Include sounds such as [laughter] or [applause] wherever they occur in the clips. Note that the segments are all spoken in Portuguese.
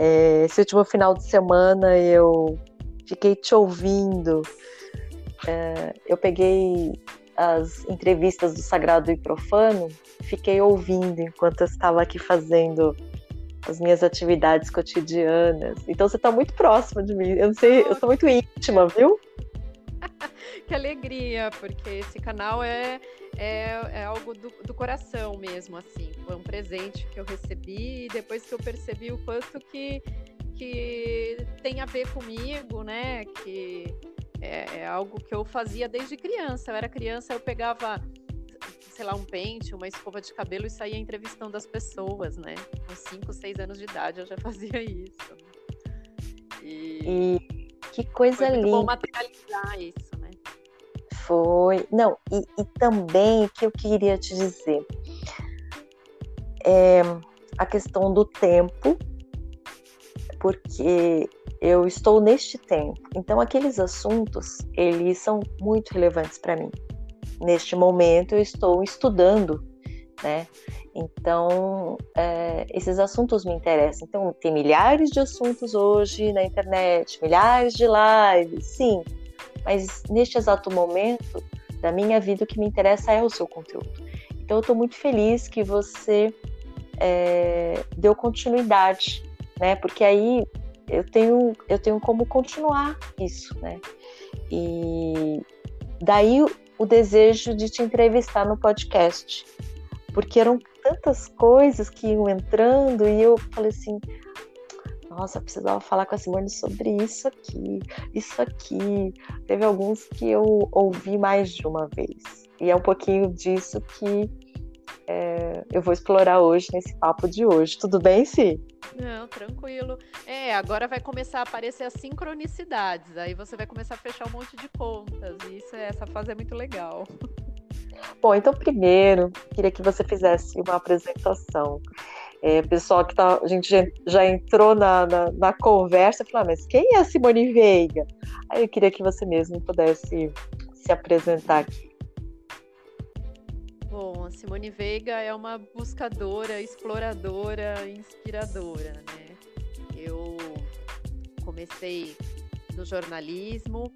É, esse último final de semana eu fiquei te ouvindo. É, eu peguei as entrevistas do Sagrado e Profano, fiquei ouvindo enquanto eu estava aqui fazendo as minhas atividades cotidianas. Então você está muito próxima de mim. Eu não sei, eu sou muito íntima, viu? [laughs] que alegria, porque esse canal é, é, é algo do, do, coração mesmo, assim. Foi um presente que eu recebi e depois que eu percebi o quanto que, que tem a ver comigo, né? Que é, é algo que eu fazia desde criança. Eu era criança, eu pegava sei lá, um pente, uma escova de cabelo e saía entrevistando as pessoas, né? Com 5, 6 anos de idade eu já [laughs] fazia isso. E, e que coisa foi muito linda. bom materializar isso? Foi. Não, e, e também o que eu queria te dizer é a questão do tempo, porque eu estou neste tempo. Então aqueles assuntos, eles são muito relevantes para mim neste momento eu estou estudando, né? Então, é, esses assuntos me interessam. Então, tem milhares de assuntos hoje na internet, milhares de lives, sim. Mas neste exato momento da minha vida, o que me interessa é o seu conteúdo. Então, eu estou muito feliz que você é, deu continuidade, né? Porque aí eu tenho, eu tenho como continuar isso, né? E daí o desejo de te entrevistar no podcast, porque eram tantas coisas que iam entrando e eu falei assim: nossa, precisava falar com a Simone sobre isso aqui, isso aqui. Teve alguns que eu ouvi mais de uma vez. E é um pouquinho disso que é, eu vou explorar hoje nesse papo de hoje. Tudo bem, Si? Não, tranquilo. É, agora vai começar a aparecer as sincronicidades. Aí você vai começar a fechar um monte de contas. E isso, essa fase é muito legal. Bom, então primeiro, queria que você fizesse uma apresentação. É, pessoal que tá, a gente já, entrou na, na, na conversa e falou, ah, mas quem é a Simone Veiga? Aí eu queria que você mesmo pudesse se apresentar aqui. Bom, a Simone Veiga é uma buscadora, exploradora, inspiradora, né? Eu comecei no jornalismo,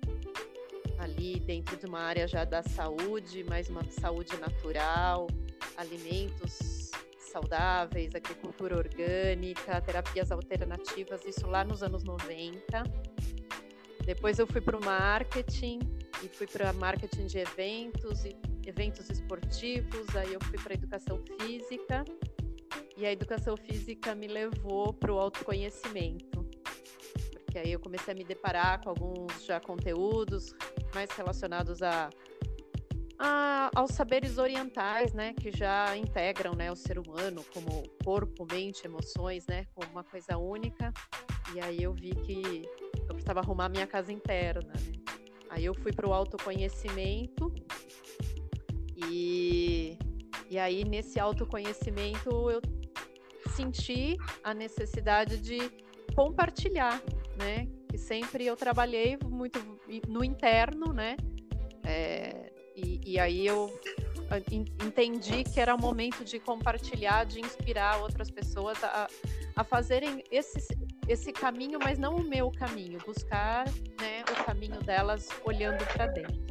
ali dentro de uma área já da saúde, mais uma saúde natural, alimentos saudáveis, agricultura orgânica, terapias alternativas, isso lá nos anos 90. Depois eu fui para o marketing e fui para marketing de eventos e eventos esportivos, aí eu fui para educação física e a educação física me levou para o autoconhecimento, porque aí eu comecei a me deparar com alguns já conteúdos mais relacionados a, a aos saberes orientais, né, que já integram, né, o ser humano como corpo, mente, emoções, né, como uma coisa única. E aí eu vi que eu precisava arrumar minha casa interna, né? Aí eu fui para o autoconhecimento e, e aí, nesse autoconhecimento, eu senti a necessidade de compartilhar, né? Que sempre eu trabalhei muito no interno, né? É, e, e, aí eu entendi que era o momento de compartilhar, de inspirar outras pessoas a, a fazerem esse, esse caminho, mas não o meu caminho, buscar né, o caminho delas olhando para dentro.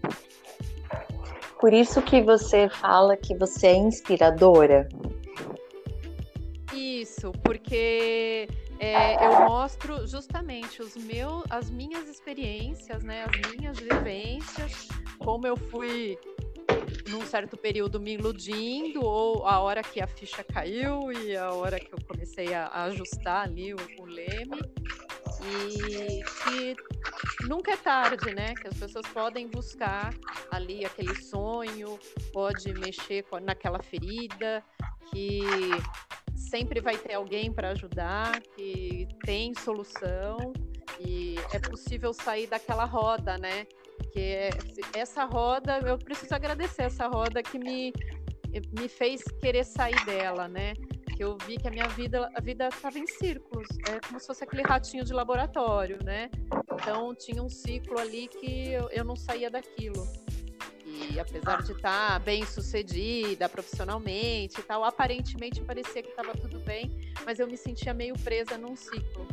Por isso que você fala que você é inspiradora? Isso, porque é, eu mostro justamente os meus, as minhas experiências, né, as minhas vivências, como eu fui num certo período me iludindo, ou a hora que a ficha caiu e a hora que eu comecei a, ajustar ali o, o leme e que nunca é tarde, né? Que as pessoas podem buscar ali aquele sonho, pode mexer naquela ferida, que sempre vai ter alguém para ajudar, que tem solução e é possível sair daquela roda, né? Que essa roda, eu preciso agradecer essa roda que me, me fez querer sair dela, né? que eu vi que a minha vida, a vida estava em círculos, é como se fosse aquele ratinho de laboratório, né? Então tinha um ciclo ali que eu, eu não saía daquilo. E apesar de estar tá bem sucedida profissionalmente e tal, aparentemente parecia que estava tudo bem, mas eu me sentia meio presa num ciclo.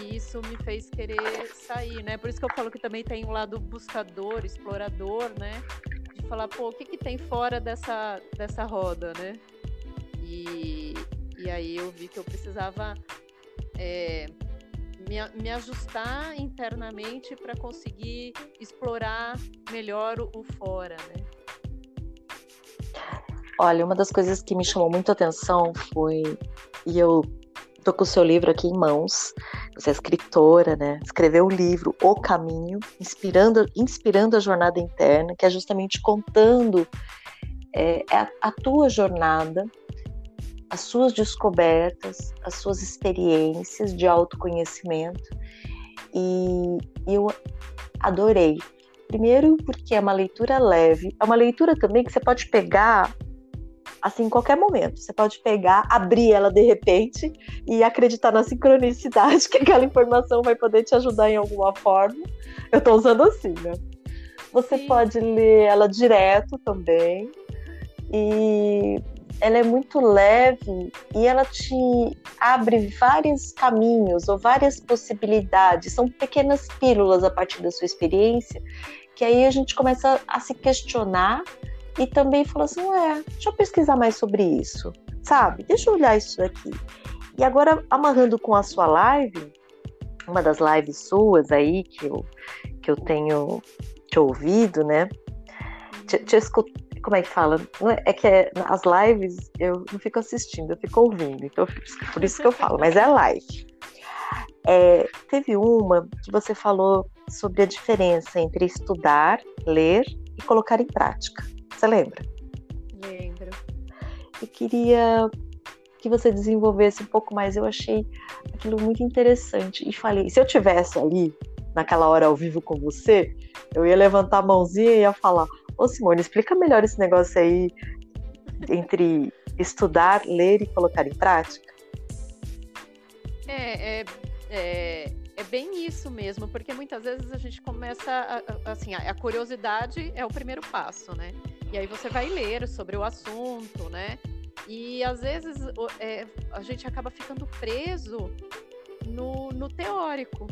E isso me fez querer sair, né? Por isso que eu falo que também tem um lado buscador, explorador, né? De falar, pô, o que, que tem fora dessa, dessa roda, né? E, e aí eu vi que eu precisava é, me, me ajustar internamente para conseguir explorar melhor o, o fora, né? Olha, uma das coisas que me chamou muito atenção foi, e eu tô com o seu livro aqui em mãos, você é escritora, né? Escreveu o livro O Caminho, inspirando, inspirando a jornada interna, que é justamente contando é, a, a tua jornada, as suas descobertas, as suas experiências de autoconhecimento. E eu adorei. Primeiro, porque é uma leitura leve, é uma leitura também que você pode pegar assim, em qualquer momento. Você pode pegar, abrir ela de repente e acreditar na sincronicidade [laughs] que aquela informação vai poder te ajudar em alguma forma. Eu estou usando assim, né? Você Sim. pode ler ela direto também. E ela é muito leve e ela te abre vários caminhos ou várias possibilidades. São pequenas pílulas a partir da sua experiência que aí a gente começa a se questionar e também falou assim: é, deixa eu pesquisar mais sobre isso, sabe? Deixa eu olhar isso daqui. E agora, amarrando com a sua live, uma das lives suas aí que eu, que eu tenho te ouvido, né? Te, te escut... Como é que fala? É, é que é, as lives eu não fico assistindo, eu fico ouvindo. Então, por isso que eu falo, mas é live. É, teve uma que você falou sobre a diferença entre estudar, ler e colocar em prática. Você lembra? Lembro. Eu queria que você desenvolvesse um pouco mais. Eu achei aquilo muito interessante e falei, se eu tivesse ali naquela hora ao vivo com você, eu ia levantar a mãozinha e ia falar: "Ô Simone, explica melhor esse negócio aí entre estudar, ler e colocar em prática". É, é, é, é bem isso mesmo, porque muitas vezes a gente começa, a, a, assim, a, a curiosidade é o primeiro passo, né? E aí você vai ler sobre o assunto, né? E às vezes é, a gente acaba ficando preso no, no teórico.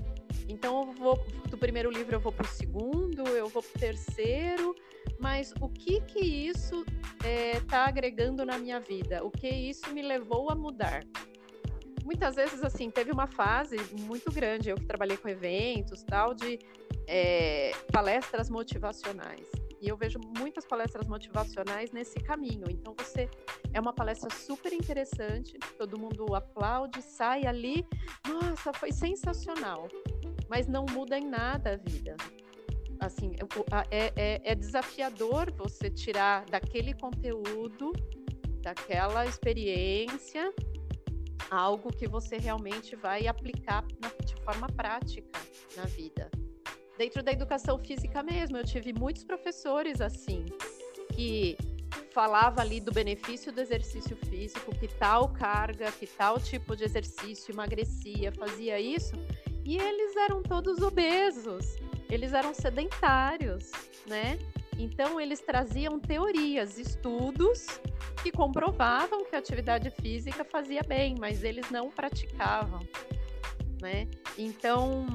Então, eu vou, do primeiro livro eu vou para o segundo, eu vou para o terceiro, mas o que que isso está é, tá agregando na minha vida? O que isso me levou a mudar? Muitas vezes, assim, teve uma fase muito grande, eu que trabalhei com eventos, tal, de é, palestras motivacionais. E eu vejo muitas palestras motivacionais nesse caminho. Então, você é uma palestra super interessante, todo mundo aplaude, sai ali, nossa, foi sensacional. Mas não muda em nada a vida. Assim, é, é, é desafiador você tirar daquele conteúdo, daquela experiência, algo que você realmente vai aplicar de forma prática na vida dentro da educação física mesmo. Eu tive muitos professores assim, que falava ali do benefício do exercício físico, que tal carga, que tal tipo de exercício emagrecia, fazia isso, e eles eram todos obesos, eles eram sedentários, né? Então eles traziam teorias, estudos que comprovavam que a atividade física fazia bem, mas eles não praticavam, né? Então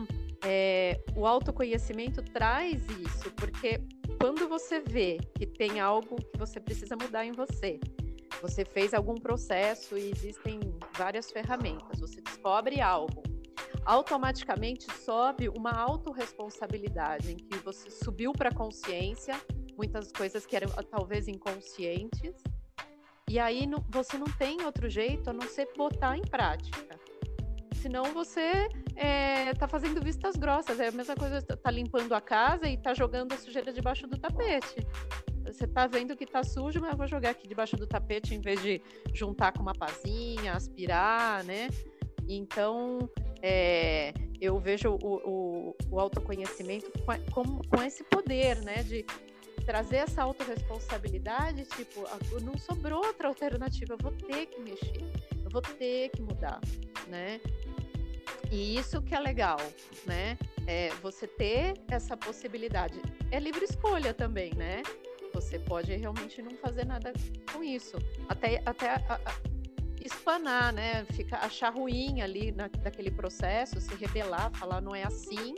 é, o autoconhecimento traz isso, porque quando você vê que tem algo que você precisa mudar em você, você fez algum processo e existem várias ferramentas, você descobre algo, automaticamente sobe uma autorresponsabilidade em que você subiu para a consciência, muitas coisas que eram talvez inconscientes, e aí não, você não tem outro jeito a não ser botar em prática senão você é, tá fazendo vistas grossas. É a mesma coisa, tá limpando a casa e tá jogando a sujeira debaixo do tapete. Você tá vendo que tá sujo, mas eu vou jogar aqui debaixo do tapete em vez de juntar com uma pazinha, aspirar, né? Então, é, eu vejo o, o, o autoconhecimento com, com, esse poder, né? De trazer essa autorresponsabilidade, tipo, ah, não sobrou outra alternativa, eu vou ter que mexer, eu vou ter que mudar, né? E isso que é legal, né? É você ter essa possibilidade. É livre escolha também, né? Você pode realmente não fazer nada com isso. Até, até a, a, espanar, né? Fica, achar ruim ali na, daquele processo, se rebelar, falar não é assim.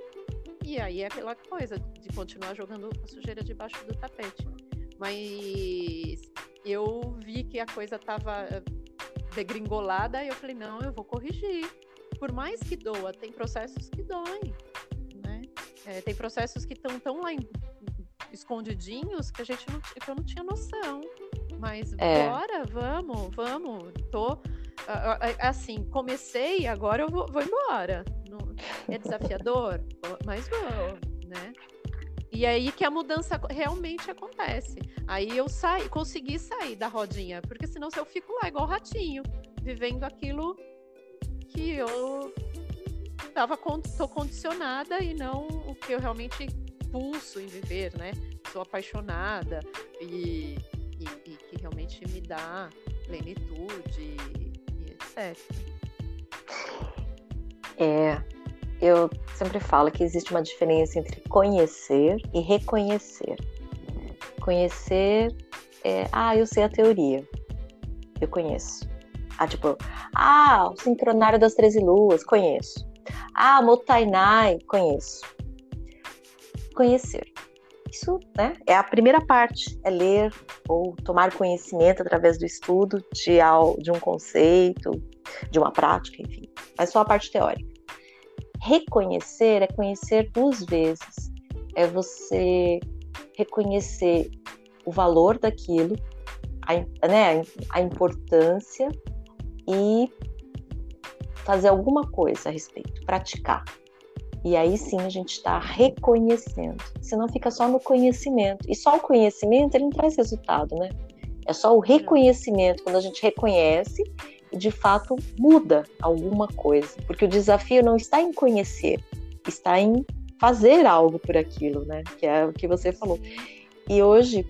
E aí é aquela coisa de continuar jogando a sujeira debaixo do tapete. Mas eu vi que a coisa estava eh, degringolada e eu falei, não, eu vou corrigir. Por mais que doa, tem processos que doem, né? É, tem processos que estão tão lá em, escondidinhos que a gente não, que eu não tinha noção. Mas é. bora, vamos, vamos. Tô assim, comecei, agora eu vou, vou embora. É desafiador, [laughs] mas vou, né? E aí que a mudança realmente acontece. Aí eu saí, consegui sair da rodinha, porque senão se eu fico lá igual ratinho, vivendo aquilo que eu tava tô condicionada e não o que eu realmente pulso em viver, né? Sou apaixonada e, e, e que realmente me dá plenitude e, etc. É, eu sempre falo que existe uma diferença entre conhecer e reconhecer. Conhecer é, ah, eu sei a teoria, eu conheço. Ah, tipo, ah, o sincronário das 13 luas, conheço. Ah, Motainai, conheço. Conhecer. Isso né, é a primeira parte, é ler ou tomar conhecimento através do estudo de, de um conceito, de uma prática, enfim. Mas só a parte teórica. Reconhecer é conhecer duas vezes. É você reconhecer o valor daquilo, a, né, a importância e fazer alguma coisa a respeito, praticar. E aí sim a gente está reconhecendo. Senão fica só no conhecimento. E só o conhecimento ele não traz resultado, né? É só o reconhecimento, quando a gente reconhece de fato muda alguma coisa, porque o desafio não está em conhecer, está em fazer algo por aquilo, né? Que é o que você falou. E hoje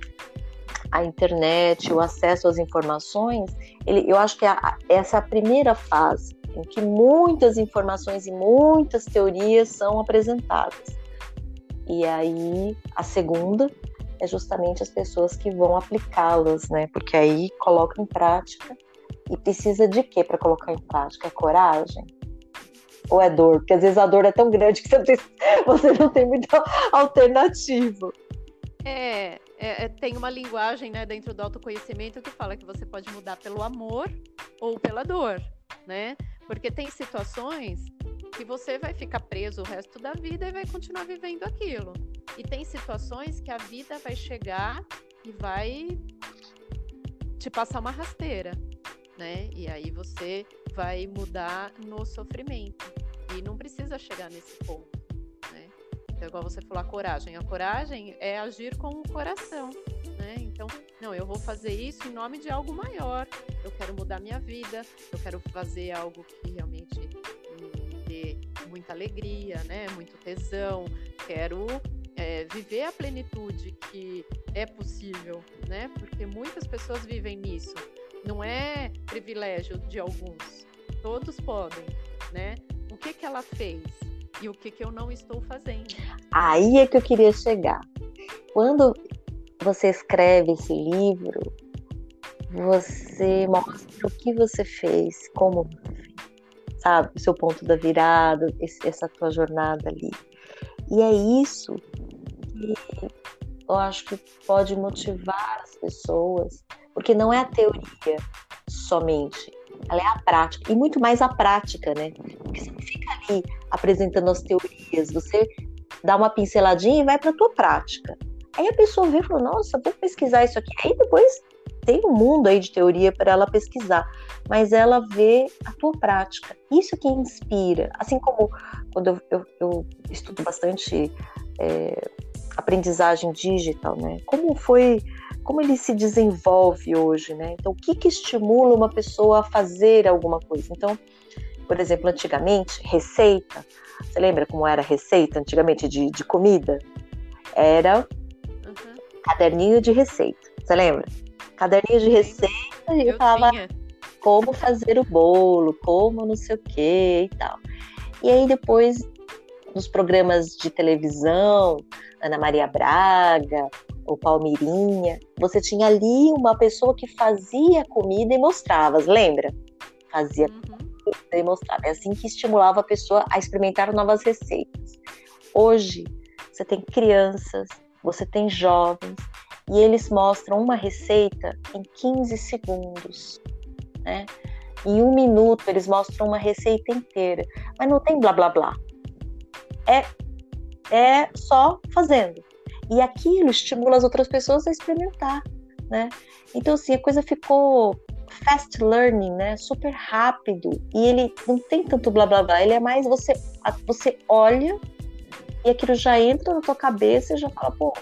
a internet, o acesso às informações, ele, eu acho que a, essa é a primeira fase em que muitas informações e muitas teorias são apresentadas. E aí a segunda é justamente as pessoas que vão aplicá-las, né? Porque aí colocam em prática e precisa de quê para colocar em prática? É coragem? Ou é dor? Porque às vezes a dor é tão grande que você não tem, [laughs] você não tem muita alternativa. É, é, é, tem uma linguagem né, dentro do autoconhecimento que fala que você pode mudar pelo amor ou pela dor, né? Porque tem situações que você vai ficar preso o resto da vida e vai continuar vivendo aquilo. E tem situações que a vida vai chegar e vai te passar uma rasteira né? E aí você vai mudar no sofrimento. E não precisa chegar nesse ponto? Então, igual você falou, a coragem. A coragem é agir com o coração, né? Então, não, eu vou fazer isso em nome de algo maior. Eu quero mudar minha vida, eu quero fazer algo que realmente me dê muita alegria, né? Muito tesão. Quero é, viver a plenitude que é possível, né? Porque muitas pessoas vivem nisso não é privilégio de alguns. Todos podem, né? O que que ela fez e o que que eu não estou fazendo? Aí é que eu queria chegar. Quando você escreve esse livro, você mostra o que você fez, como sabe? O seu ponto da virada, essa tua jornada ali. E é isso que eu acho que pode motivar as pessoas porque não é a teoria somente, ela é a prática, e muito mais a prática, né? Porque você não fica apresentando as teorias, você dá uma pinceladinha e vai para a tua prática. Aí a pessoa vê e fala, nossa, vou pesquisar isso aqui. Aí depois tem um mundo aí de teoria para ela pesquisar, mas ela vê a tua prática. Isso que inspira. Assim como quando eu, eu, eu estudo bastante é, aprendizagem digital, né? Como foi como ele se desenvolve hoje, né? Então, o que, que estimula uma pessoa a fazer alguma coisa? Então, por exemplo, antigamente, receita, você lembra como era receita antigamente de, de comida? Era uhum. caderninho de receita, você lembra? Caderninho de receita e eu falava tinha. como fazer o bolo, como não sei o que e tal. E aí depois, nos programas de televisão, Ana Maria Braga, o Palmirinha, você tinha ali uma pessoa que fazia comida e mostrava, lembra? fazia uhum. Mostrava. É assim que estimulava a pessoa a experimentar novas receitas. Hoje, você tem crianças, você tem jovens, e eles mostram uma receita em 15 segundos, né? Em um minuto eles mostram uma receita inteira, mas não tem blá blá blá. É, é só fazendo. E aquilo estimula as outras pessoas a experimentar, né? Então, assim, a coisa ficou fast learning, né? Super rápido. E ele não tem tanto blá blá blá, ele é mais você, você olha e aquilo já entra na tua cabeça e já fala, pô,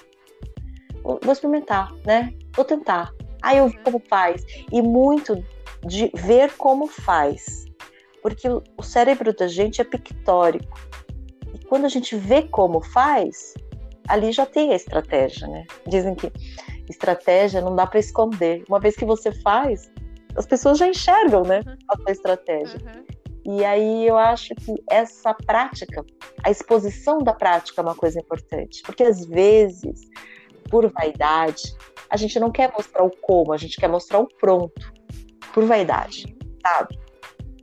vou experimentar, né? Vou tentar. Aí eu vi como faz. E muito de ver como faz. Porque o cérebro da gente é pictórico. E quando a gente vê como faz, ali já tem a estratégia, né? Dizem que estratégia não dá para esconder. Uma vez que você faz, as pessoas já enxergam, né? Uhum. A sua estratégia. Uhum. E aí eu acho que essa prática, a exposição da prática é uma coisa importante, porque às vezes por vaidade, a gente não quer mostrar o como, a gente quer mostrar o pronto, por vaidade, sabe?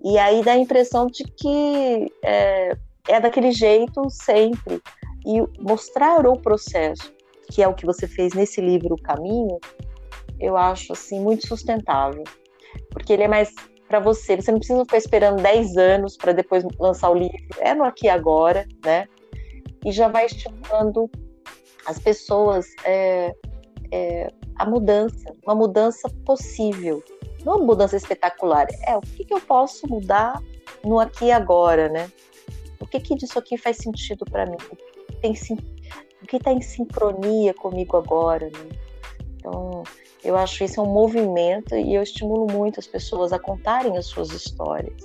E aí dá a impressão de que é, é daquele jeito sempre. E mostrar o processo, que é o que você fez nesse livro, O Caminho, eu acho assim muito sustentável. Porque ele é mais para você, você não precisa ficar esperando 10 anos para depois lançar o livro, é no aqui e agora, né? E já vai estimulando as pessoas é, é, a mudança, uma mudança possível, não uma mudança espetacular. É o que, que eu posso mudar no aqui e agora, né? O que que disso aqui faz sentido para mim? O que tem o que está em sincronia comigo agora, né? Então, eu acho isso é um movimento e eu estimulo muito as pessoas a contarem as suas histórias.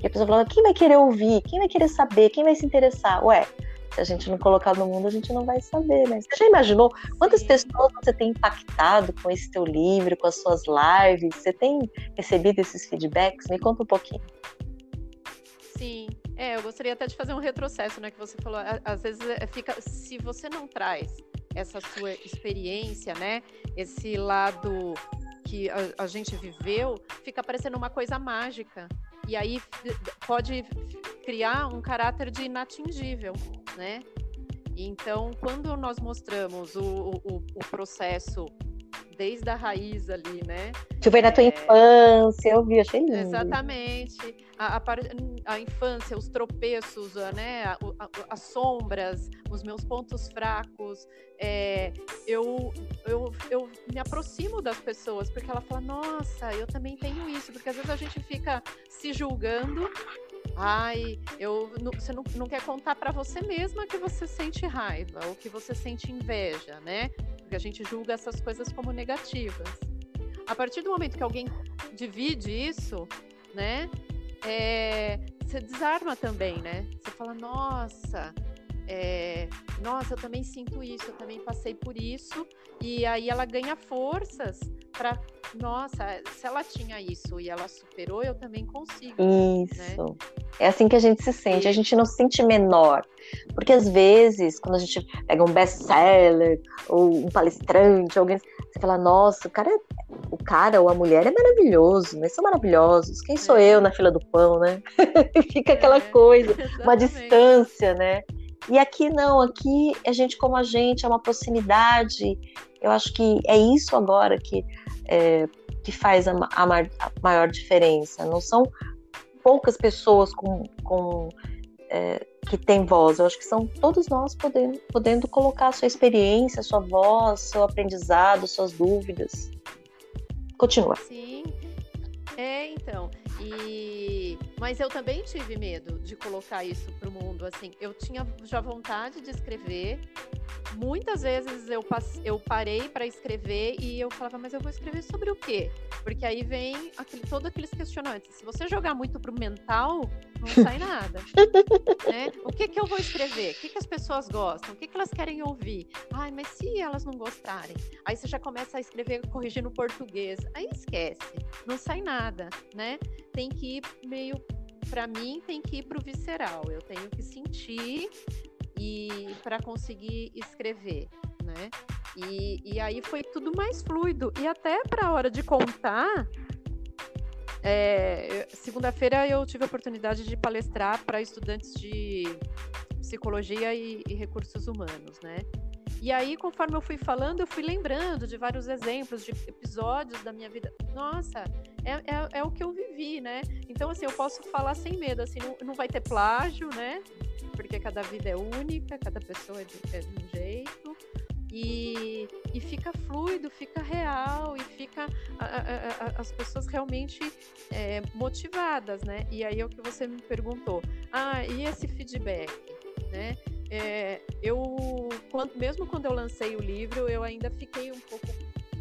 E a pessoa fala, quem vai querer ouvir? Quem vai querer saber? Quem vai se interessar? Ué, se a gente não colocar no mundo, a gente não vai saber, né? Você já imaginou quantas pessoas você tem impactado com esse teu livro, com as suas lives? Você tem recebido esses feedbacks? Me conta um pouquinho. Sim, é, eu gostaria até de fazer um retrocesso, né? Que você falou, às vezes é, fica, se você não traz essa sua experiência, né? Esse lado que a, a gente viveu, fica parecendo uma coisa mágica. E aí pode criar um caráter de inatingível, né? Então, quando nós mostramos o, o, o processo desde a raiz ali, né? Que foi na tua é... infância, eu vi, achei lindo. Exatamente. A, a, a infância, os tropeços, né? A, as sombras, os meus pontos fracos. É, eu, eu, eu me aproximo das pessoas, porque ela fala, nossa, eu também tenho isso. Porque às vezes a gente fica se julgando Ai, eu, você não, não quer contar para você mesma que você sente raiva ou que você sente inveja, né? Porque a gente julga essas coisas como negativas. A partir do momento que alguém divide isso, né? É, você desarma também, né? Você fala, nossa, é, nossa, eu também sinto isso, eu também passei por isso, e aí ela ganha forças para, nossa, se ela tinha isso e ela superou, eu também consigo. Né? Isso. Né? É assim que a gente se sente, a gente não se sente menor. Porque às vezes, quando a gente pega um best-seller ou um palestrante, alguém, você fala, nossa, o cara, é, o cara ou a mulher é maravilhoso, mas são maravilhosos. Quem sou é. eu na fila do pão, né? [laughs] Fica aquela é, coisa, uma distância, né? E aqui não, aqui é gente como a gente, é uma proximidade. Eu acho que é isso agora que, é, que faz a, a, maior diferença. Não são poucas pessoas com, com é, que têm voz. Eu acho que são todos nós podendo, podendo colocar a sua experiência, a sua voz, seu aprendizado, suas dúvidas. Continua. Sim. É, então. E mas eu também tive medo de colocar isso para o mundo. Assim, eu tinha já vontade de escrever. Muitas vezes eu, eu parei para escrever e eu falava, mas eu vou escrever sobre o quê? Porque aí vem aquele, todo aqueles questionantes. Se você jogar muito pro mental, não [laughs] sai nada. né? O que que eu vou escrever? O que, que as pessoas gostam? O que, que elas querem ouvir? Ai, mas se elas não gostarem? Aí você já começa a escrever corrigindo português. Aí esquece, não sai nada, né? Tem que ir meio para mim tem que ir para o visceral. Eu tenho que sentir e para conseguir escrever, né? E, e aí foi tudo mais fluido e até para a hora de contar é, segunda-feira eu tive a oportunidade de palestrar para estudantes de psicologia e, e recursos humanos, né? E aí, conforme eu fui falando, eu fui lembrando de vários exemplos, de episódios da minha vida. Nossa, é, é, é, o que eu vivi, né? Então, assim, eu posso falar sem medo, assim, não, não vai ter plágio, né? Porque cada vida é única, cada pessoa é de, é de um jeito. E, e, fica fluido, fica real e fica a, a, a, as pessoas realmente é, motivadas, né? E aí é o que você me perguntou. Ah, e esse feedback, né? É, eu, quando, mesmo quando eu lancei o livro, eu ainda fiquei um pouco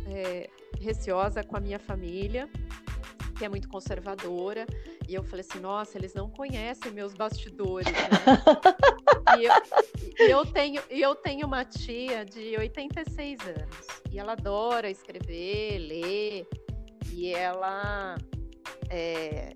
é, receosa com a minha família, que é muito conservadora. E eu falei assim, nossa, eles não conhecem meus bastidores, né? [laughs] e, eu, e, eu, tenho, e eu tenho uma tia de 86 anos. E ela adora escrever, ler. E ela é,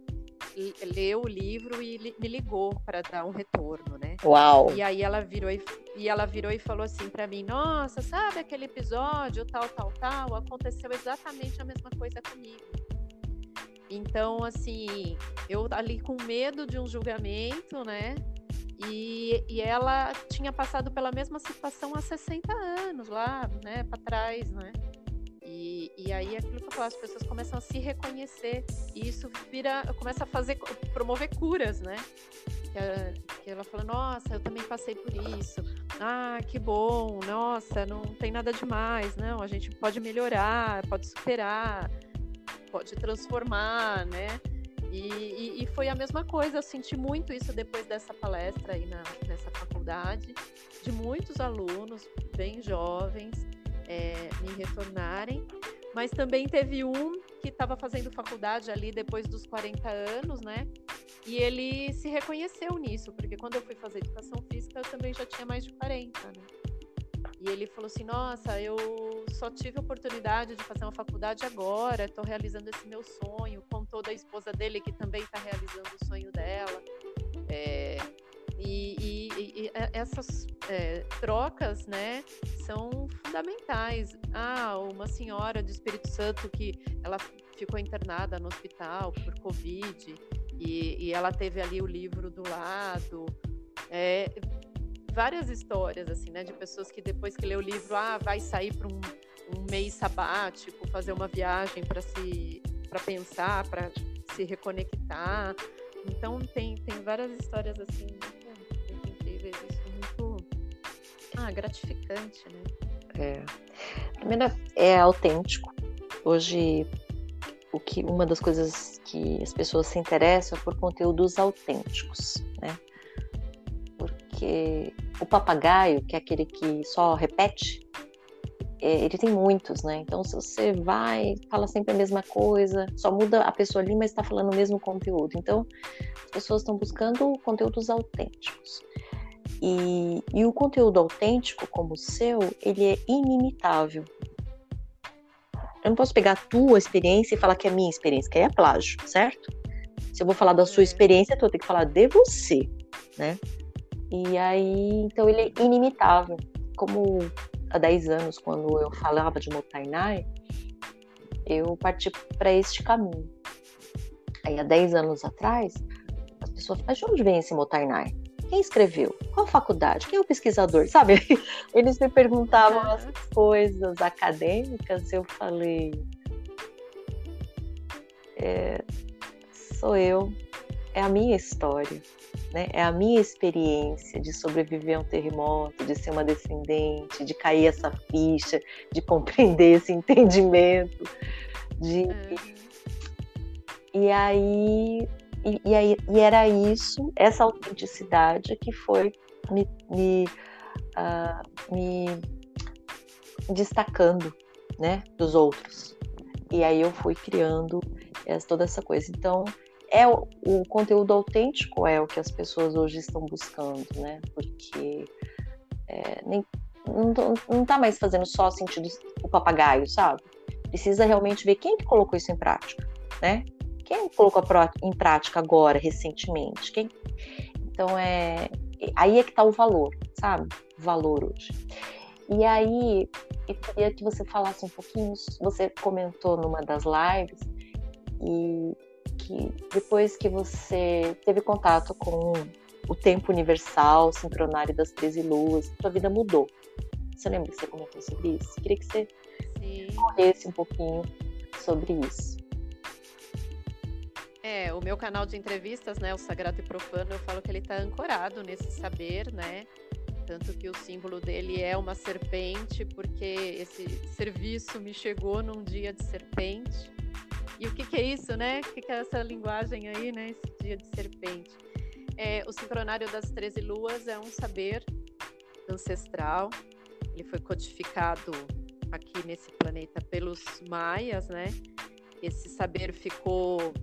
leu o livro e me ligou para dar um retorno, né? Uau! E aí ela virou e, e ela virou e falou assim para mim: Nossa, sabe aquele episódio tal, tal, tal? Aconteceu exatamente a mesma coisa comigo. Então, assim, eu ali com medo de um julgamento, né? E, e ela tinha passado pela mesma situação há 60 anos lá, né, para trás, né? E, e aí aquilo que eu falo, as pessoas começam a se reconhecer e isso vira, começa a fazer, promover curas, né? Que ela, que ela fala, nossa, eu também passei por isso. Ah, que bom, nossa, não tem nada demais, não, a gente pode melhorar, pode superar, pode transformar, né? E, e, e, foi a mesma coisa, eu senti muito isso depois dessa palestra aí na, nessa faculdade, de muitos alunos bem jovens, é, me retornarem. Mas também teve um que estava fazendo faculdade ali depois dos 40 anos, né? E ele se reconheceu nisso, porque quando eu fui fazer educação física, eu também já tinha mais de 40, né? E ele falou assim: Nossa, eu só tive a oportunidade de fazer uma faculdade agora, estou realizando esse meu sonho. Contou da esposa dele, que também está realizando o sonho dela. É, e, e, e, essas é, trocas, né, são fundamentais. Ah, uma senhora do Espírito Santo que ela ficou internada no hospital por Covid e, e ela teve ali o livro do lado. É, várias histórias, assim, né, de pessoas que depois que lê o livro, ah, vai sair para um, um mês sabático, fazer uma viagem para se para pensar, para se reconectar. Então tem, tem várias histórias assim ah, gratificante, né? É. Primeiro, é autêntico. Hoje, o que, uma das coisas que as pessoas se interessam é por conteúdos autênticos, né? Porque o papagaio, que é aquele que só repete, é, ele tem muitos, né? Então, se você vai, fala sempre a mesma coisa, só muda a pessoa ali, mas está falando o mesmo conteúdo. Então, as pessoas estão buscando conteúdos autênticos. E, e o conteúdo autêntico, como o seu, ele é inimitável. Eu não posso pegar a tua experiência e falar que é a minha experiência, que aí é plágio, certo? Se eu vou falar da sua é. experiência, tu tem que falar de você, né? E aí, então ele é inimitável. Como há 10 anos, quando eu falava de Motainai, eu parti para este caminho. Aí, há 10 anos atrás, as pessoas falam, mas de onde vem esse Motainai? Quem escreveu? Qual faculdade? Quem é o pesquisador? Sabe? [laughs] Eles me perguntavam as coisas acadêmicas, eu falei. É, sou eu, é a minha história, né? é a minha experiência de sobreviver a um terremoto, de ser uma descendente, de cair essa ficha, de [laughs] compreender esse entendimento, de. Uhum. E aí e, e, aí, e era isso, essa autenticidade que foi me, me, uh, me destacando né, dos outros. E aí eu fui criando essa, toda essa coisa. Então, é o, o, conteúdo autêntico é o que as pessoas hoje estão buscando, né? Porque é, nem, não, não tá mais fazendo só sentido o papagaio, sabe? Precisa realmente ver quem que colocou isso em prática, né? Quem colocou em prática agora, recentemente? Quem... Então, é aí é que está o valor, sabe? O valor hoje. E aí, eu queria que você falasse um pouquinho, você comentou numa das lives, e que depois que você teve contato com o tempo universal, sincronário das 13 luas, sua vida mudou. Você lembra que você comentou sobre isso? Queria que você Sim. corresse um pouquinho sobre isso. É, o meu canal de entrevistas, né, o Sagrado e Profano, eu falo que ele está ancorado nesse saber, né? Tanto que o símbolo dele é uma serpente, porque esse serviço me chegou num dia de serpente. E o que, que é isso, né? O que, que é essa linguagem aí, né? Esse dia de serpente. É, o sincronário das 13 luas é um saber ancestral. Ele foi codificado aqui nesse planeta pelos maias, né? Esse saber ficou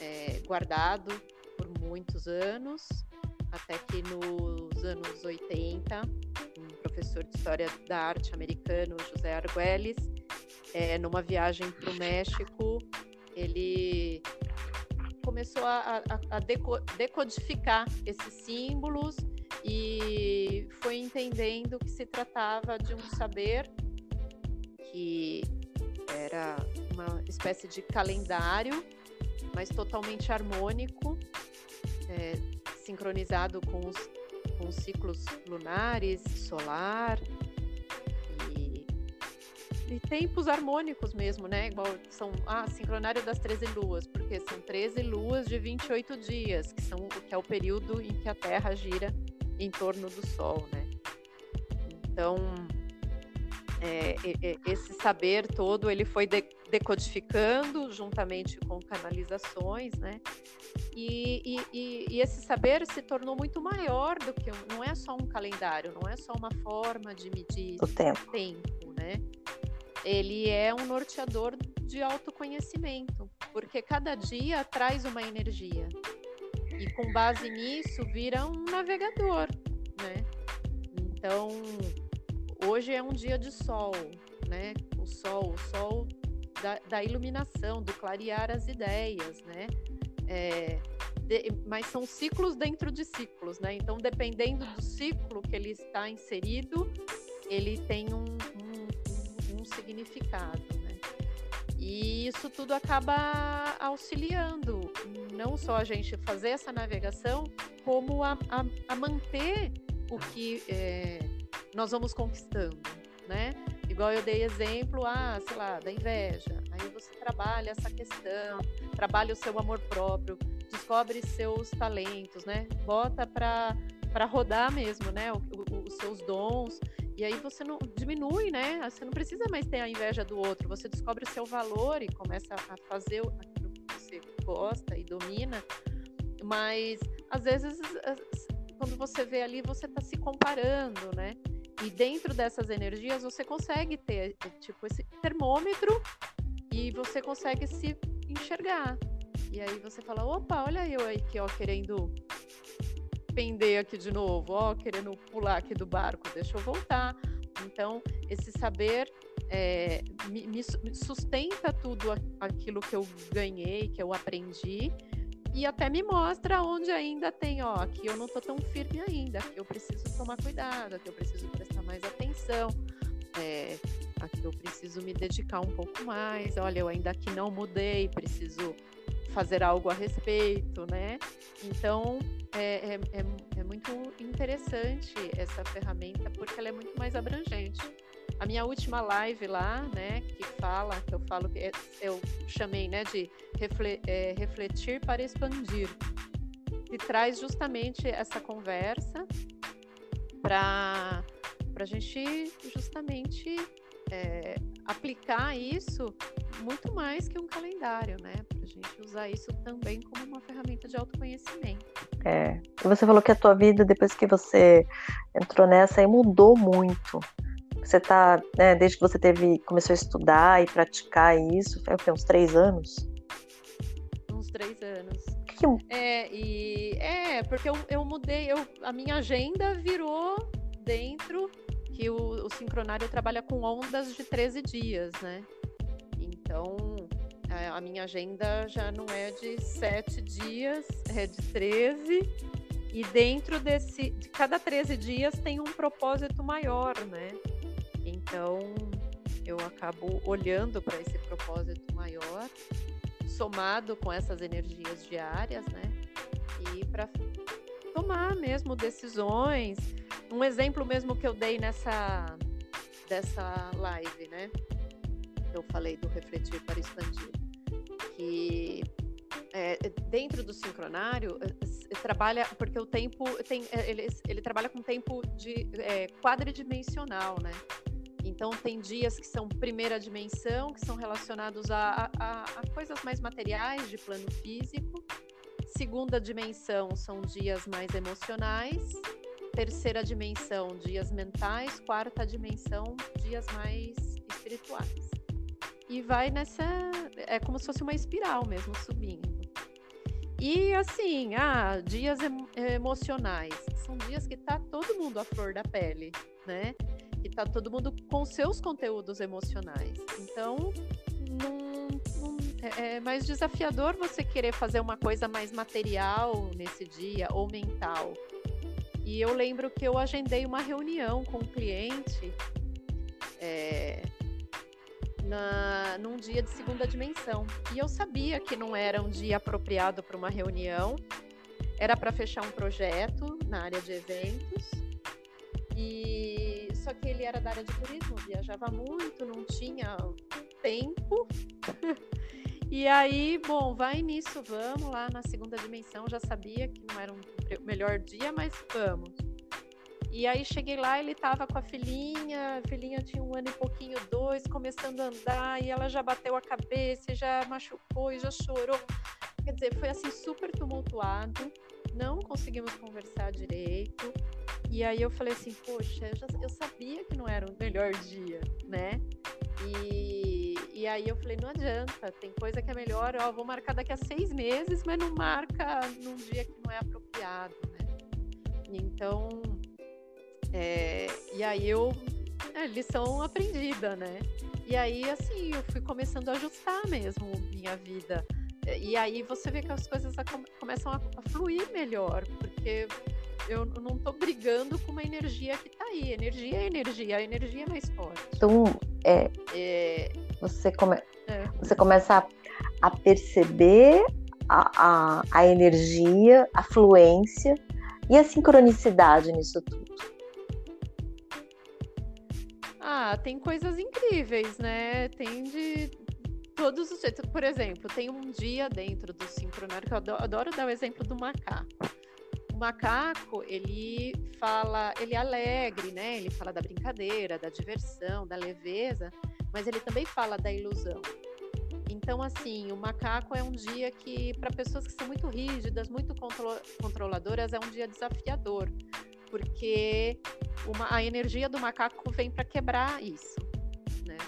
é, guardado por muitos anos, até que nos anos 80, um professor de História da Arte americano, José Arguelles, é, numa viagem para o México, ele começou a, a, a decodificar esses símbolos e foi entendendo que se tratava de um saber que era uma espécie de calendário, mas totalmente harmônico, é, sincronizado com os, com os ciclos lunares, solar e, tempos harmônicos mesmo, né? Igual são ah, sincronário das 13 luas, porque são 13 luas de 28 dias, que são que é o período em que a Terra gira em torno do Sol, né? Então, é, esse saber todo ele foi decodificando juntamente com canalizações, né? E, e, e, esse saber se tornou muito maior do que não é só um calendário, não é só uma forma de medir o tempo. tempo, né? Ele é um norteador de autoconhecimento, porque cada dia traz uma energia e com base nisso vira um navegador, né? Então hoje é um dia de sol, né? O sol, o sol da, da iluminação, do clarear as ideias, né? É, de, mas são ciclos dentro de ciclos, né? Então, dependendo do ciclo que ele está inserido, ele tem um, significado, né? E isso tudo acaba auxiliando não só a gente fazer essa navegação, como a, a, a manter o que é, nós vamos conquistando, né? Igual eu dei exemplo, ah, sei lá, da inveja. Aí você trabalha essa questão, trabalha o seu amor próprio, descobre seus talentos, né? Bota para rodar mesmo, né? O, o, os seus dons. E aí você não diminui, né? Você não precisa mais ter a inveja do outro. Você descobre o seu valor e começa a fazer aquilo que você gosta e domina. Mas às vezes quando você vê ali, você está se comparando, né? E dentro dessas energias você consegue ter tipo esse termômetro e você consegue se enxergar. E aí você fala, opa, olha eu aí que ó querendo pender aqui de novo, ó, querendo pular aqui do barco, deixa eu voltar. Então, esse saber é, me, me, sustenta tudo aquilo que eu ganhei, que eu aprendi, e até me mostra onde ainda tem, ó, aqui eu não tô tão firme ainda, eu preciso tomar cuidado, aqui eu preciso prestar mais atenção, é, aqui eu preciso me dedicar um pouco mais, olha, eu ainda aqui não mudei, preciso fazer algo a respeito, né? Então, é, é, é, é muito interessante essa ferramenta porque ela é muito mais abrangente. A minha última live lá, né, que fala, que eu falo é, eu chamei, né, de é, refletir para expandir, que traz justamente essa conversa para a gente justamente é, aplicar isso muito mais que um calendário, né? A gente usar isso também como uma ferramenta de autoconhecimento. É. Você falou que a tua vida, depois que você entrou nessa, aí mudou muito. Você tá, né, desde que você teve, começou a estudar e praticar isso, foi uns três anos? Uns três anos. Que... É, e, é, porque eu, eu mudei, eu, a minha agenda virou dentro que o, o sincronário trabalha com ondas de 13 dias, né? Então, a, a minha agenda já não é de sete dias, é de 13 e dentro desse, de cada 13 dias tem um propósito maior, né? Então, eu acabo olhando para esse propósito maior, somado com essas energias diárias, né? E para tomar mesmo decisões. Um exemplo mesmo que eu dei nessa dessa live, né? Eu falei do refletir para expandir, que é, dentro do sincronário é, trabalha porque o tempo tem ele, ele trabalha com tempo de é, quadridimensional, né? Então, tem dias que são primeira dimensão, que são relacionados a, a, a coisas mais materiais de plano físico. Segunda dimensão são dias mais emocionais. Terceira dimensão, dias mentais. Quarta dimensão, dias mais espirituais. E vai nessa. É como se fosse uma espiral mesmo, subindo. E assim, ah, dias emocionais. São dias que tá todo mundo à flor da pele, né? que tá todo mundo com seus conteúdos emocionais. Então, é, é mais desafiador você querer fazer uma coisa mais material nesse dia ou mental. E eu lembro que eu agendei uma reunião com um cliente é, na, num dia de segunda dimensão. E eu sabia que não era um dia apropriado para uma reunião, era para fechar um projeto na área de eventos. E só que ele era da área de turismo, viajava muito, não tinha tempo. [laughs] e aí, bom, vai nisso, vamos lá na segunda dimensão. Já sabia que não era um melhor dia, mas vamos. E aí cheguei lá, ele tava com a filhinha, a filhinha tinha um ano e pouquinho, dois, começando a andar, e ela já bateu a cabeça, já machucou e já chorou. Quer dizer, foi assim super tumultuado, não conseguimos conversar direito. E aí eu falei assim, poxa, eu, já, eu sabia que não era o melhor dia, né? E, e aí eu falei, não adianta, tem coisa que é melhor, ó, vou marcar daqui a seis meses, mas não marca num dia que não é apropriado, né? Então, é, e aí eu, é, lição aprendida, né? E aí, assim, eu fui começando a ajustar mesmo minha vida. E aí você vê que as coisas começam a, fluir melhor, porque eu não tô brigando com uma energia que tá aí. Energia é energia, a energia é mais forte. Então, é, é... Você, come... É. você começa a, a perceber a, a, a, energia, a fluência e a sincronicidade nisso tudo. Ah, tem coisas incríveis, né? Tem de todos os jeitos. Por exemplo, tem um dia dentro do sincronário que eu adoro, dar o exemplo do macaco macaco, ele fala, ele é alegre, né? Ele fala da brincadeira, da diversão, da leveza, mas ele também fala da ilusão. Então, assim, o macaco é um dia que, para pessoas que são muito rígidas, muito contro controladoras, é um dia desafiador, porque uma, a energia do macaco vem para quebrar isso, né?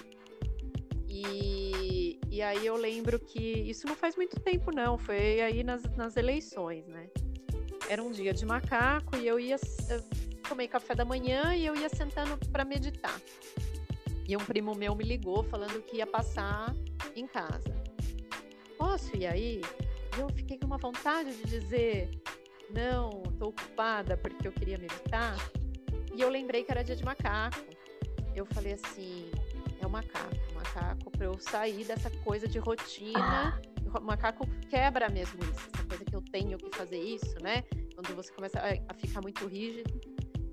E, e aí eu lembro que isso não faz muito tempo, não, foi aí nas, nas eleições, né? era um dia de macaco e eu ia eu tomei café da manhã e eu ia sentando para meditar. E um primo meu me ligou falando que ia passar em casa. Posso ir aí? E eu fiquei com uma vontade de dizer não, estou ocupada porque eu queria meditar. E eu lembrei que era dia de macaco. Eu falei assim, é o macaco, o macaco para eu sair dessa coisa de rotina. O macaco quebra mesmo isso, essa coisa que eu tenho que fazer isso, né? Quando você começa a, ficar muito rígido,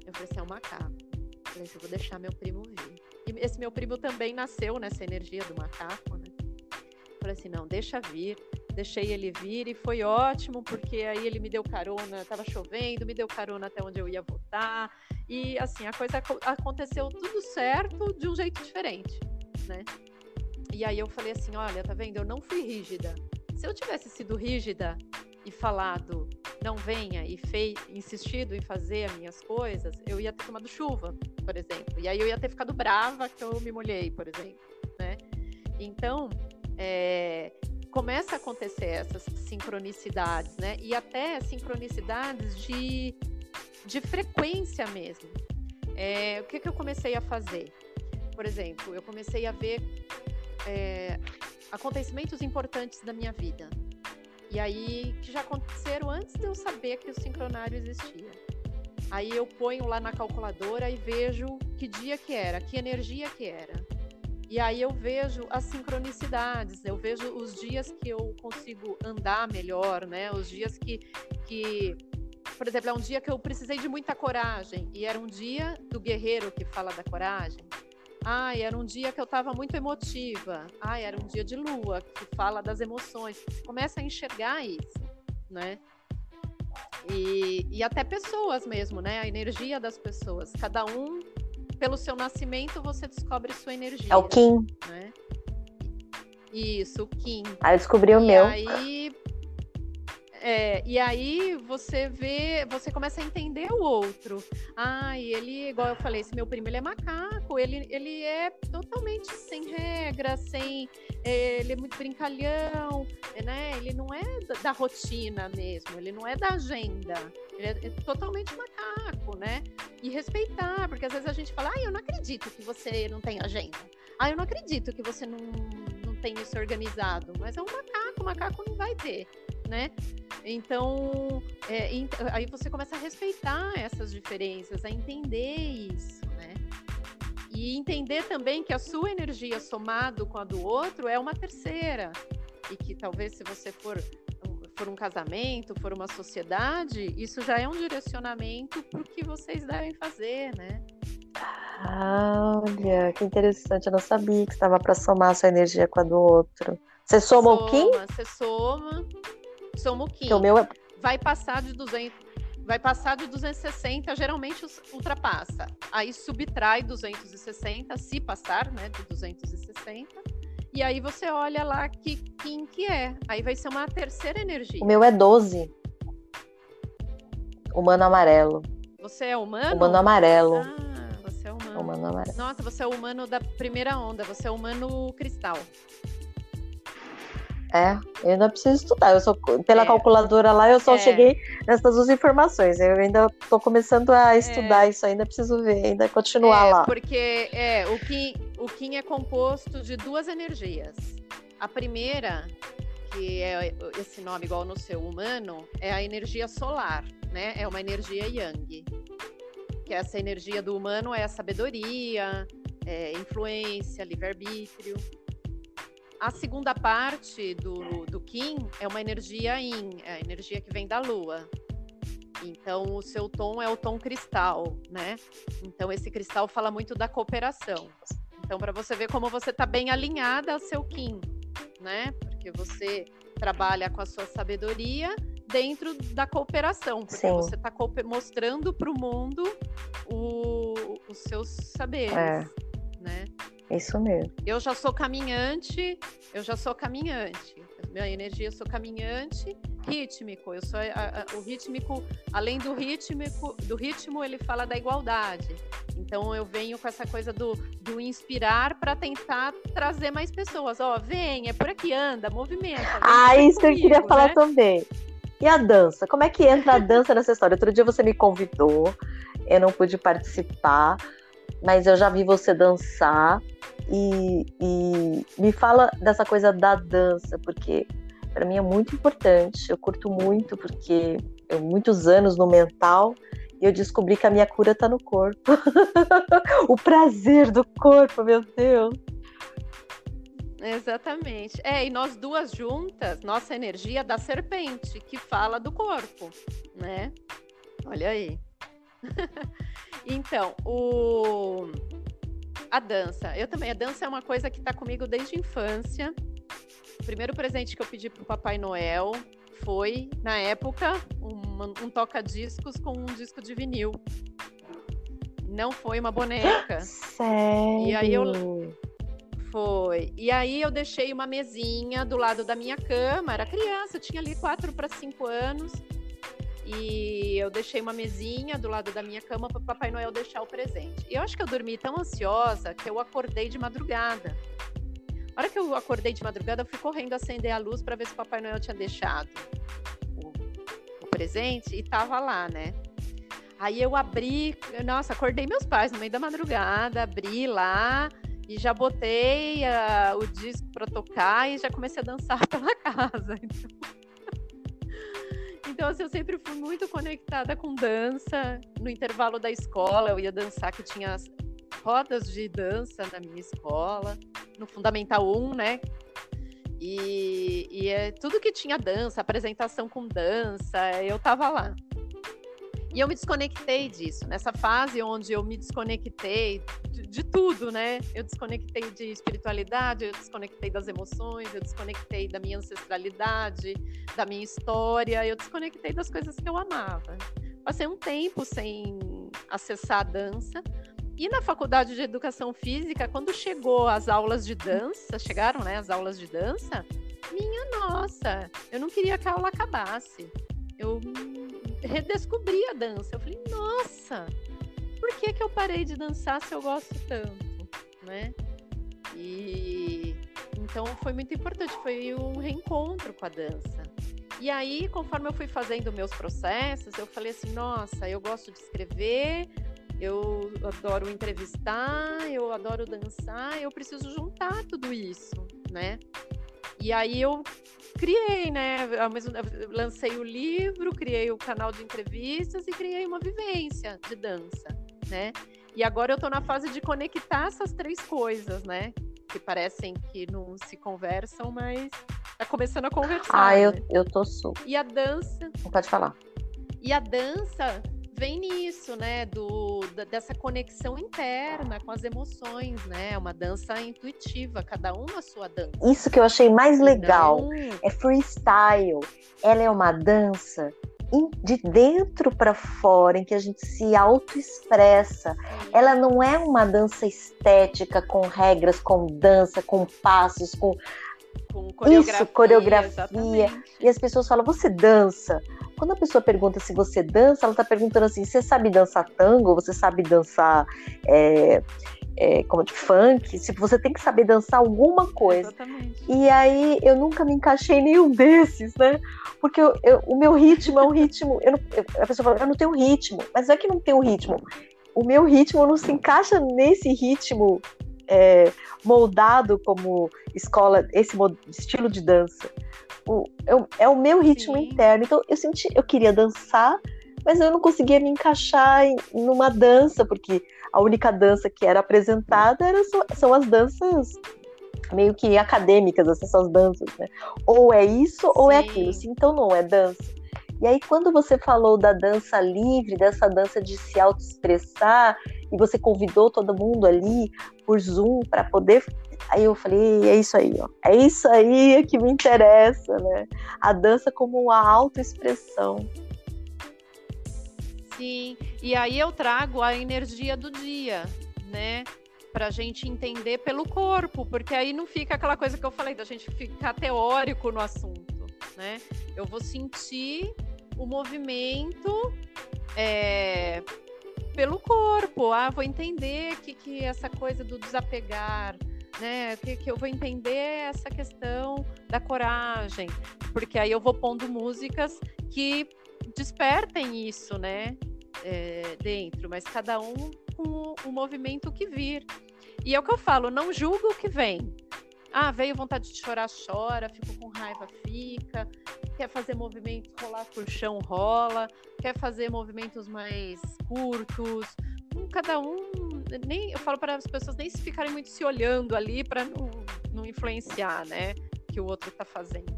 eu falei assim, é um macaco. Eu falei assim, eu vou deixar meu primo vir. E esse meu primo também nasceu nessa energia do macaco, né? Eu falei assim, não, deixa vir. Deixei ele vir e foi ótimo, porque aí ele me deu carona, tava chovendo, me deu carona até onde eu ia voltar. E assim, a coisa aconteceu tudo certo de um jeito diferente, né? E aí eu falei assim, olha, tá vendo? Eu não fui rígida. Se eu tivesse sido rígida e falado não venha e fei, insistido em fazer as minhas coisas, eu ia ter tomado chuva, por exemplo. E aí eu ia ter ficado brava que eu me molhei, por exemplo. Né? Então, é, começa a acontecer essas sincronicidades, né? E até sincronicidades de, de frequência mesmo. É, o que, que eu comecei a fazer? Por exemplo, eu comecei a ver é, acontecimentos importantes da minha vida. E aí, que já aconteceram antes de eu saber que o sincronário existia. Aí eu ponho lá na calculadora e vejo que dia que era, que energia que era. E aí eu vejo as sincronicidades, eu vejo os dias que eu consigo andar melhor, né? Os dias que, que por exemplo, é um dia que eu precisei de muita coragem e era um dia do guerreiro que fala da coragem. Ai, era um dia que eu estava muito emotiva. Ai, era um dia de lua que fala das emoções. Você começa a enxergar isso, né? E, e até pessoas mesmo, né? A energia das pessoas. Cada um pelo seu nascimento você descobre sua energia. É o Kim. Né? Isso, o Kim. Aí eu descobri o e meu. Aí, é, e aí você vê, você começa a entender o outro. Ah, ele, igual eu falei, esse meu primo, ele é macaco, ele, ele é totalmente sem regra, sem. É, ele é muito brincalhão, né? Ele não é da, da rotina mesmo, ele não é da agenda. Ele é, é totalmente macaco, né? E respeitar, porque às vezes a gente fala, ah, eu não acredito que você não tem agenda. Ah, eu não acredito que você não, não tem isso organizado. Mas é um macaco, o macaco não vai ter, né? Então, é, aí você começa a respeitar essas diferenças, a entender isso, né? E entender também que a sua energia somado com a do outro é uma terceira. E que talvez se você for for um casamento, for uma sociedade, isso já é um direcionamento para o que vocês devem fazer, né? Olha, que interessante. Eu não sabia que estava para somar a sua energia com a do outro. Você soma, soma o Kim? Você soma, soma o Kim. Que o meu é... Vai passar de 200, vai passar de 260, geralmente ultrapassa. Aí subtrai 260, se passar, né, de 260 e aí você olha lá que quem que é. Aí vai ser uma terceira energia. O meu é 12. Humano amarelo. Você é humano? Humano amarelo. Ah, você é humano. Humano amarelo. Nossa, você é humano da primeira onda. Você é humano cristal. É, eu ainda preciso estudar. Eu sou pela é. calculadora lá, eu só é. cheguei nessas duas informações. Eu ainda estou começando a estudar é. isso, ainda preciso ver, ainda continuar é, lá. Porque é o que o Kim é composto de duas energias. A primeira, que é esse nome igual no seu humano, é a energia solar, né? É uma energia yang. Que essa energia do humano é a sabedoria, é influência, livre-arbítrio. A segunda parte do, do Kim é uma energia Yin, é a energia que vem da Lua. Então, o seu tom é o tom cristal, né? Então, esse cristal fala muito da cooperação. Então, para você ver como você está bem alinhada ao seu Kim, né? Porque você trabalha com a sua sabedoria dentro da cooperação, porque Sim. você está mostrando para o mundo os seus saberes, é. né? Isso mesmo. Eu já sou caminhante, eu já sou caminhante. Minha energia, eu sou caminhante rítmico. Eu sou a, a, o rítmico, além do rítmico, do ritmo, ele fala da igualdade. Então eu venho com essa coisa do, do inspirar para tentar trazer mais pessoas. Ó, oh, vem, é por aqui, anda, movimenta. Ah, isso que eu queria falar né? também. E a dança? Como é que entra a dança nessa história? Outro dia você me convidou, eu não pude participar, mas eu já vi você dançar. E, e me fala dessa coisa da dança, porque para mim é muito importante. Eu curto muito, porque eu muitos anos no mental e eu descobri que a minha cura está no corpo. [laughs] o prazer do corpo, meu Deus. Exatamente. É, e nós duas juntas, nossa energia da serpente, que fala do corpo, né? Olha aí. [laughs] então, o a dança. Eu também, a dança é uma coisa que está comigo desde a infância. O primeiro presente que eu pedi para o Papai Noel foi, na época, um, um toca-discos com um disco de vinil. Não foi uma boneca. Sério? E aí eu. Foi. E aí eu deixei uma mesinha do lado da minha cama. Era criança, tinha ali 4 para 5 anos. E eu deixei uma mesinha do lado da minha cama para Papai Noel deixar o presente. E eu acho que eu dormi tão ansiosa que eu acordei de madrugada. A hora que eu acordei de madrugada, eu fui correndo acender a luz para ver se o Papai Noel tinha deixado o, o presente e tava lá, né? Aí eu abri, nossa, acordei meus pais no meio da madrugada, abri lá e já botei uh, o disco para tocar e já comecei a dançar [laughs] pela casa. Então... Então, assim, eu sempre fui muito conectada com dança. No intervalo da escola, eu ia dançar, que tinha rodas de dança na minha escola. no Fundamental 1, né? E, e é tudo que tinha dança, apresentação com dança, eu tava lá. E eu me desconectei disso, nessa fase onde eu me desconectei de, de, tudo, né? Eu desconectei de espiritualidade, eu desconectei das emoções, eu desconectei da minha ancestralidade, da minha história, eu desconectei das coisas que eu amava. Passei um tempo sem acessar a dança, e na faculdade de educação física, quando chegou as aulas de dança, chegaram, né, as aulas de dança, minha nossa, eu não queria que a aula acabasse. Eu redescobri a dança. Eu falei, nossa, por que que eu parei de dançar se eu gosto tanto, né? E então foi muito importante, foi um reencontro com a dança. E aí, conforme eu fui fazendo meus processos, eu falei assim, nossa, eu gosto de escrever, eu adoro entrevistar, eu adoro dançar, eu preciso juntar tudo isso, né? E aí eu criei, né? lancei o livro, criei o canal de entrevistas e criei uma vivência de dança, né? E agora eu estou na fase de conectar essas três coisas, né? Que parecem que não se conversam, mas tá começando a conversar. Ah, né? eu, eu tô super. E a dança. Pode falar. E a dança vem nisso, né? Do, dessa conexão interna com as emoções, né? É uma dança intuitiva, cada um a sua dança. Isso que eu achei mais legal. Não... É freestyle. Ela é uma dança de dentro para fora, em que a gente se auto-expressa. Ela não é uma dança estética com regras, com dança, com passos, com com coreografia. Isso, coreografia. Exatamente. E as pessoas falam, você dança? Quando a pessoa pergunta se você dança, ela está perguntando assim: você sabe dançar tango? Você sabe dançar é, é, como de funk? Se você tem que saber dançar alguma coisa. Exatamente. E aí eu nunca me encaixei em nenhum [laughs] desses, né? Porque eu, eu, o meu ritmo é um ritmo. Eu não, a pessoa fala, eu não tenho ritmo, mas não é que não tem um ritmo. O meu ritmo não se encaixa nesse ritmo é, moldado como escola, esse estilo de dança. O, é, é o meu ritmo Sim. interno. Então eu senti, eu queria dançar, mas eu não conseguia me encaixar em, numa dança, porque a única dança que era apresentada era, são as danças meio que acadêmicas, essas danças, né? Ou é isso Sim. ou é aquilo. então não é dança. E aí, quando você falou da dança livre, dessa dança de se autoexpressar, e você convidou todo mundo ali por Zoom para poder. Aí eu falei, é isso aí, ó. É isso aí que me interessa, né? A dança como uma autoexpressão. Sim, e aí eu trago a energia do dia, né? Pra gente entender pelo corpo, porque aí não fica aquela coisa que eu falei, da gente ficar teórico no assunto, né? Eu vou sentir o movimento é, pelo corpo. Ah, vou entender que, que essa coisa do desapegar, né? Que, que eu vou entender essa questão da coragem, porque aí eu vou pondo músicas que despertem isso, né? É, dentro, mas cada um com o movimento que vir. E é o que eu falo, não julgo o que vem. Ah, veio vontade de chorar, chora, fico com raiva, fica. Quer fazer movimentos, rolar por chão, rola. Quer fazer movimentos mais curtos. Hum, cada um, nem eu falo para as pessoas nem se ficarem muito se olhando ali para não, não influenciar, né, que o outro está fazendo.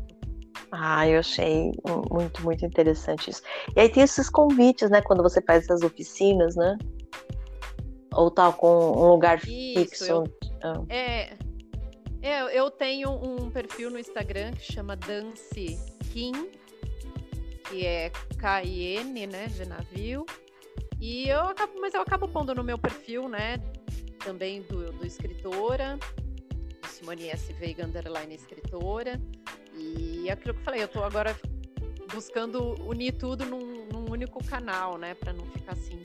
Ah, eu achei muito, muito interessante isso. E aí tem esses convites, né, quando você faz essas oficinas, né? Ou tal, com um lugar isso, fixo. Eu, ah. É, é, eu tenho um perfil no Instagram que chama Dance Kim, que é K-I-N, né, de navio. E eu acabo, mas eu acabo pondo no meu perfil, né, também do, do escritora, do Simone S. Veiga, underline escritora. E aquilo que eu falei, eu tô agora buscando unir tudo num, num único canal, né, para não ficar assim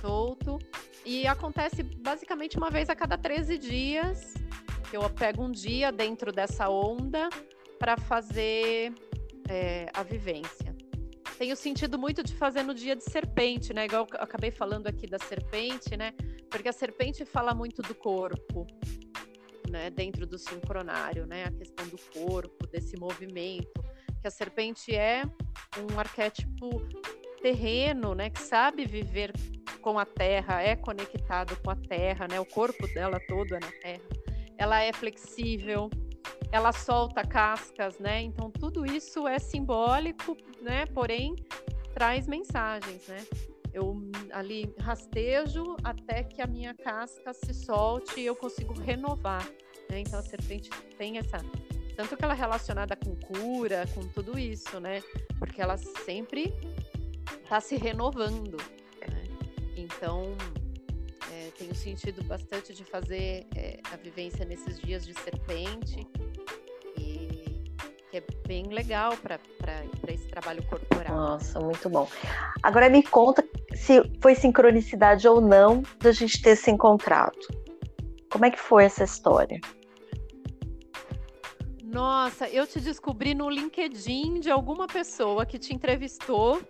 solto. E acontece basicamente uma vez a cada 13 dias eu pego um dia dentro dessa onda para fazer é, a vivência. Tenho sentido muito de fazer no dia de serpente, né? Igual eu acabei falando aqui da serpente, né? Porque a serpente fala muito do corpo, né? Dentro do sincronário, né? A questão do corpo, desse movimento. Que a serpente é um arquétipo terreno, né? Que sabe viver com a terra, é conectado com a terra, né? O corpo dela todo é na terra. Ela é flexível, ela solta cascas, né? Então tudo isso é simbólico, né? Porém traz mensagens, né? Eu ali rastejo até que a minha casca se solte e eu consigo renovar. Né? Então a serpente tem essa tanto que ela é relacionada com cura, com tudo isso, né? Porque ela sempre está se renovando. Né? Então, é, tenho sentido bastante de fazer é, a vivência nesses dias de serpente, e que é bem legal para esse trabalho corporal. Nossa, muito bom. Agora me conta se foi sincronicidade ou não da gente ter se encontrado. Como é que foi essa história? Nossa, eu te descobri no LinkedIn de alguma pessoa que te entrevistou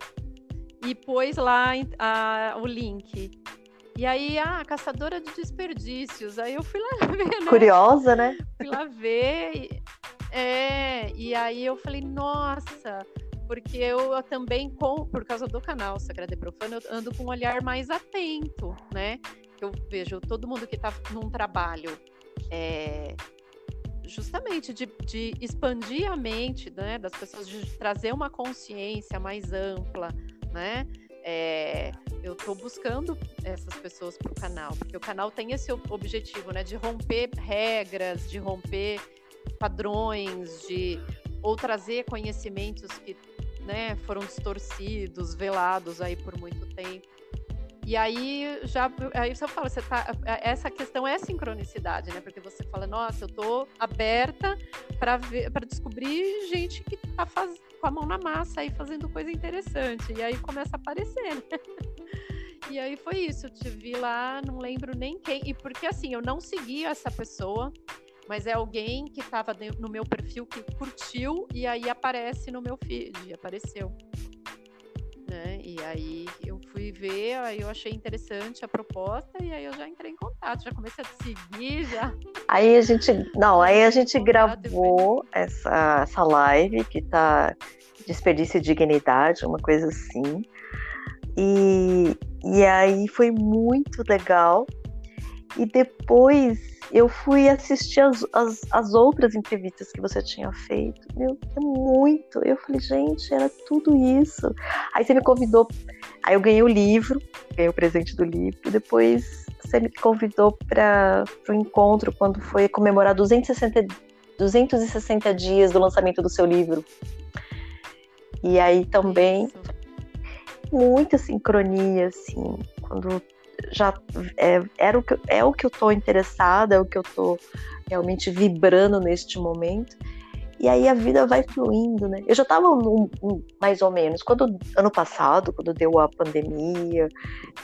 e pôs lá a, o link. E aí, ah, caçadora de desperdícios. Aí eu fui lá [laughs] ver, né? Curiosa, né? Fui lá ver. E, é, e aí eu falei, nossa, porque eu também, com, por causa do canal Sagrado e Profano, eu ando com um olhar mais atento, né? Eu vejo todo mundo que está num trabalho é, justamente de, de, expandir a mente né, das pessoas, de trazer uma consciência mais ampla, né? É, eu estou buscando essas pessoas para o canal, porque o canal tem esse objetivo, né, de romper regras, de romper padrões, de ou trazer conhecimentos que né, foram distorcidos, velados aí por muito tempo. E aí já aí você fala, você tá, essa questão é sincronicidade, né? Porque você fala, nossa, eu tô aberta para para descobrir gente que tá faz, com a mão na massa aí fazendo coisa interessante. E aí começa a aparecer, né? [laughs] E aí foi isso, eu te vi lá, não lembro nem quem. E porque assim, eu não segui essa pessoa, mas é alguém que estava no meu perfil que curtiu e aí aparece no meu feed, apareceu né? E aí fui ver, aí eu achei interessante a proposta e aí eu já entrei em contato, já comecei a seguir, já. Aí a gente, não, aí a gente gravou essa, essa live que tá desperdício de dignidade, uma coisa assim. E, e aí foi muito legal. E depois eu fui assistir as, as, as, outras entrevistas que você tinha feito. Meu, é muito. Eu falei, gente, era tudo isso. Aí você me convidou, aí eu ganhei o livro, ganhei o presente do livro. Depois você me convidou para o encontro quando foi comemorar 260, 260 dias do lançamento do seu livro. E aí também muita sincronia, assim, quando já é, era o que, é o que eu estou interessada, é o que eu estou realmente vibrando neste momento. E aí a vida vai fluindo, né? Eu já estava mais ou menos quando ano passado, quando deu a pandemia,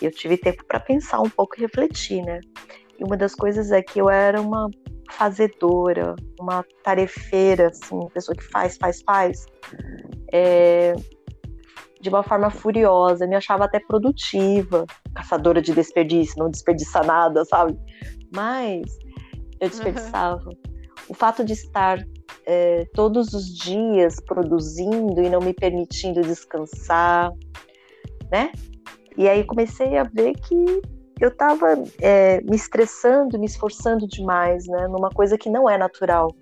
eu tive tempo para pensar um pouco e refletir, né? E uma das coisas é que eu era uma fazedora, uma tarefeira, assim, pessoa que faz, faz, faz. É, de uma forma furiosa, me achava até produtiva, caçadora de desperdício, não desperdiça nada, sabe? Mas eu desperdiçava. Uhum. O fato de estar é, todos os dias produzindo e não me permitindo descansar, né? E aí comecei a ver que eu estava é, me estressando, me esforçando demais, né? Numa coisa que não é natural.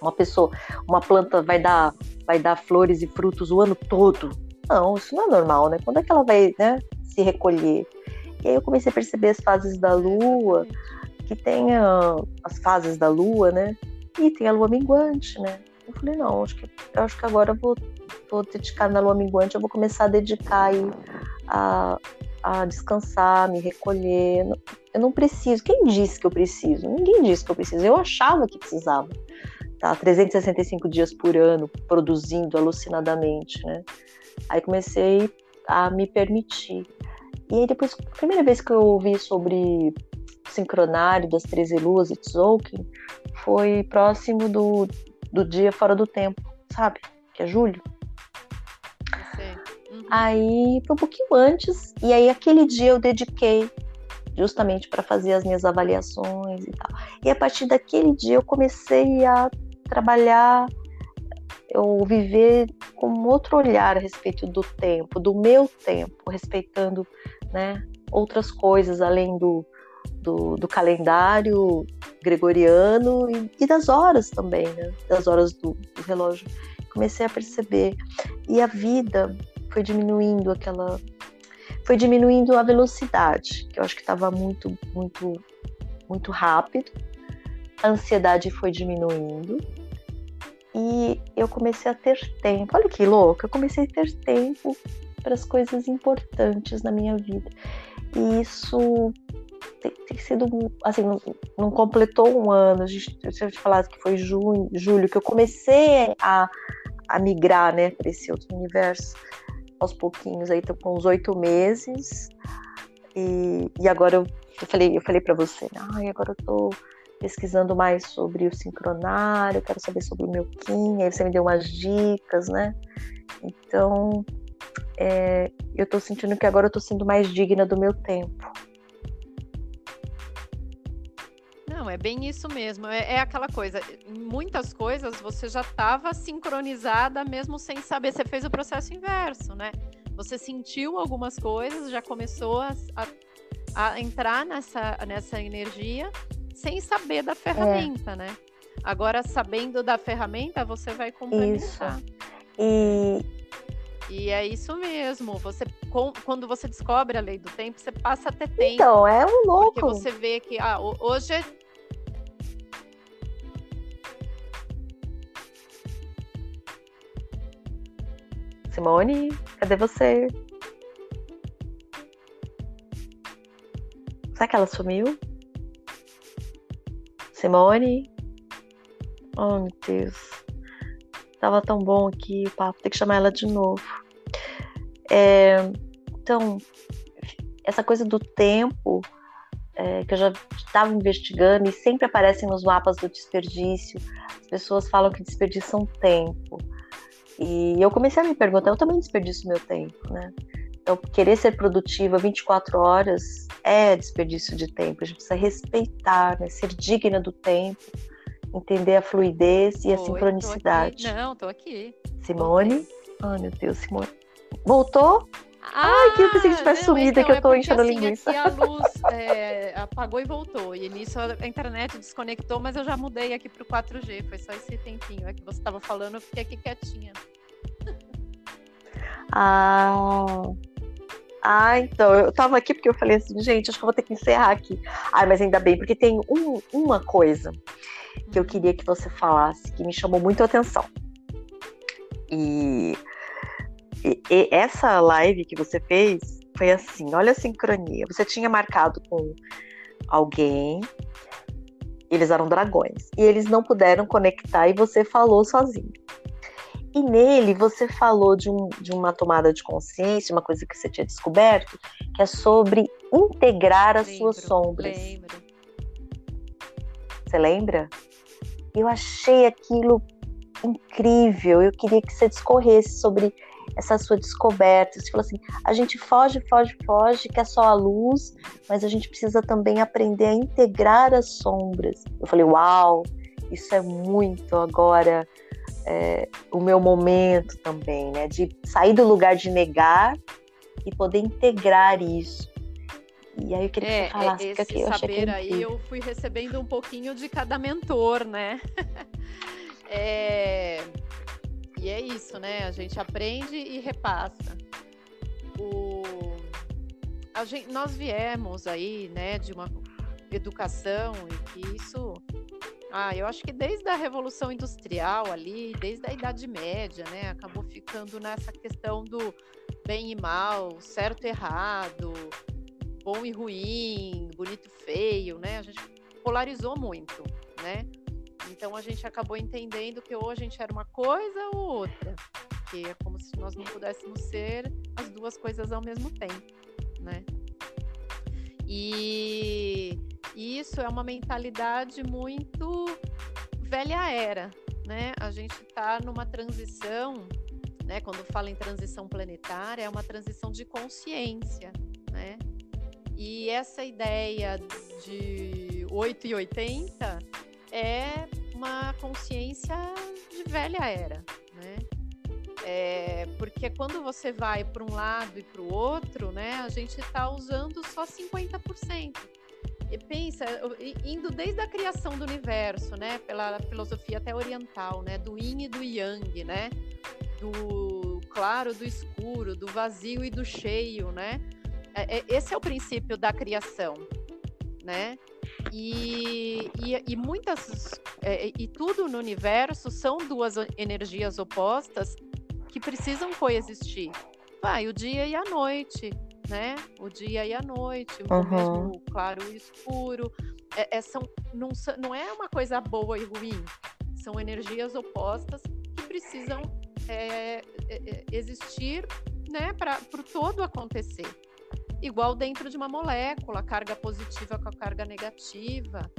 Uma pessoa, uma planta vai dar, vai dar flores e frutos o ano todo, não, isso não é normal, né? Quando é que ela vai né, se recolher? E aí eu comecei a perceber as fases da lua, que tem a, as fases da lua, né? E tem a lua minguante, né? Eu falei, não, acho que, acho que agora eu vou, vou dedicar na lua minguante, eu vou começar a dedicar aí a, a descansar, me recolher. Eu não preciso. Quem disse que eu preciso? Ninguém disse que eu preciso. Eu achava que precisava. Tá? 365 dias por ano produzindo alucinadamente, né? Aí comecei a me permitir. E aí depois, a primeira vez que eu ouvi sobre sincronário das 13 luas e Tzolk'in foi próximo do, do dia fora do tempo, sabe? Que é julho. Uhum. Aí foi um pouquinho antes, e aí aquele dia eu dediquei justamente para fazer as minhas avaliações e tal. E a partir daquele dia eu comecei a trabalhar eu viver com outro olhar a respeito do tempo, do meu tempo, respeitando né, outras coisas além do, do, do calendário gregoriano e, e, das horas também, né? Das horas do, do relógio. Comecei a perceber. E a vida foi diminuindo aquela. Foi diminuindo a velocidade, que eu acho que estava muito, muito, muito rápido. A ansiedade foi diminuindo. E eu comecei a ter tempo. Olha que louco, eu comecei a ter tempo para as coisas importantes na minha vida. E isso tem, tem sido, assim, não, não, completou um ano. A gente, se eu te falasse que foi junho, julho, que eu comecei a, a migrar, né, para esse outro universo aos pouquinhos. Aí tô com uns oito meses. E, e agora eu, eu falei, eu falei para você, ai, agora eu tô pesquisando mais sobre o sincronário, quero saber sobre o meu Kim, aí você me deu umas dicas, né? Então, é, eu tô sentindo que agora eu tô sendo mais digna do meu tempo. É bem isso mesmo. É, é aquela coisa. Em muitas coisas você já estava sincronizada mesmo sem saber. Você fez o processo inverso, né? Você sentiu algumas coisas, já começou a, a, a entrar nessa, nessa energia sem saber da ferramenta, é. né? Agora, sabendo da ferramenta, você vai complementar. Isso. E, e é isso mesmo. Você, quando você descobre a lei do tempo, você passa a ter tempo. Então, é um louco. Porque você vê que ah, hoje Simone, cadê você? Será que ela sumiu? Simone? Oh, meu Deus. Tava tão bom aqui o papo, tem que chamar ela de novo. É, então, essa coisa do tempo é, que eu já estava investigando e sempre aparecem nos mapas do desperdício. As pessoas falam que desperdiçam tempo. E eu comecei a me perguntar, eu também desperdiço meu tempo, né? Então, querer ser produtiva 24 horas é desperdício de tempo. A gente precisa respeitar, né? ser digna do tempo, entender a fluidez e Oi, a sincronicidade. Tô Não, tô aqui. Simone? Ai, oh, meu Deus, Simone. Voltou? Ah, Ai, que eu pensei que ah, sumida, então, que eu tô é enchendo assim, linguiça. Aqui a [laughs] luz é, apagou e voltou. E nisso a internet desconectou, mas eu já mudei aqui pro 4G. Foi só esse tempinho. É que você estava falando, eu fiquei aqui quietinha. Ah. Ah, então, eu tava aqui porque eu falei assim, gente, acho que eu vou ter que encerrar aqui. Ai, mas ainda bem, porque tem um, uma coisa que eu uhum. queria que você falasse, que me chamou muito a atenção. E e, e essa live que você fez foi assim: olha a sincronia. Você tinha marcado com alguém, eles eram dragões, e eles não puderam conectar e você falou sozinho. E nele você falou de, um, de uma tomada de consciência, uma coisa que você tinha descoberto, que é sobre integrar as lembro, suas sombras. Lembro. Você lembra? Eu achei aquilo incrível. Eu queria que você discorresse sobre essa sua descoberta. Você falou assim: a gente foge, foge, foge, quer só a luz, mas a gente precisa também aprender a integrar as sombras. Eu falei: uau, isso é muito agora é, o meu momento também, né? De sair do lugar de negar e poder integrar isso. E aí eu queria é, que você falasse, esse porque eu saber que é aí eu fui recebendo um pouquinho de cada mentor, né? [laughs] é, e é isso, né? A gente aprende e repassa. O... Gente, nós viemos aí, né, de uma educação e que isso. Ah, eu acho que desde a Revolução Industrial ali, desde a Idade Média, né, acabou ficando nessa questão do bem e mal, certo e errado, bom e ruim, bonito e feio, né? A gente polarizou muito, né? Então a gente acabou entendendo que ou a gente era uma coisa ou outra, que é como se nós não pudéssemos ser as duas coisas ao mesmo tempo, né? E isso é uma mentalidade muito velha era, né? A gente está numa transição, né? Quando fala em transição planetária, é uma transição de consciência, né? E essa ideia de 8 e 80 é uma consciência de velha era, né? É, porque quando você vai para um lado e para o outro, né, a gente está usando só 50%. pensa, indo desde a criação do universo, né, pela filosofia até oriental, né, do yin e do yang, né, do claro, do escuro, do vazio e do cheio, né, é, é, esse é o princípio da criação, né, e, e, e muitas é, e tudo no universo são duas energias opostas que precisam coexistir. Vai, o dia e a noite, né? O dia e a noite, o uhum. mesmo claro e escuro. É, é, são, não, não é uma coisa boa e ruim, são energias opostas que precisam é, é, é existir né, para o todo acontecer. Igual dentro de uma molécula, carga positiva com a carga negativa.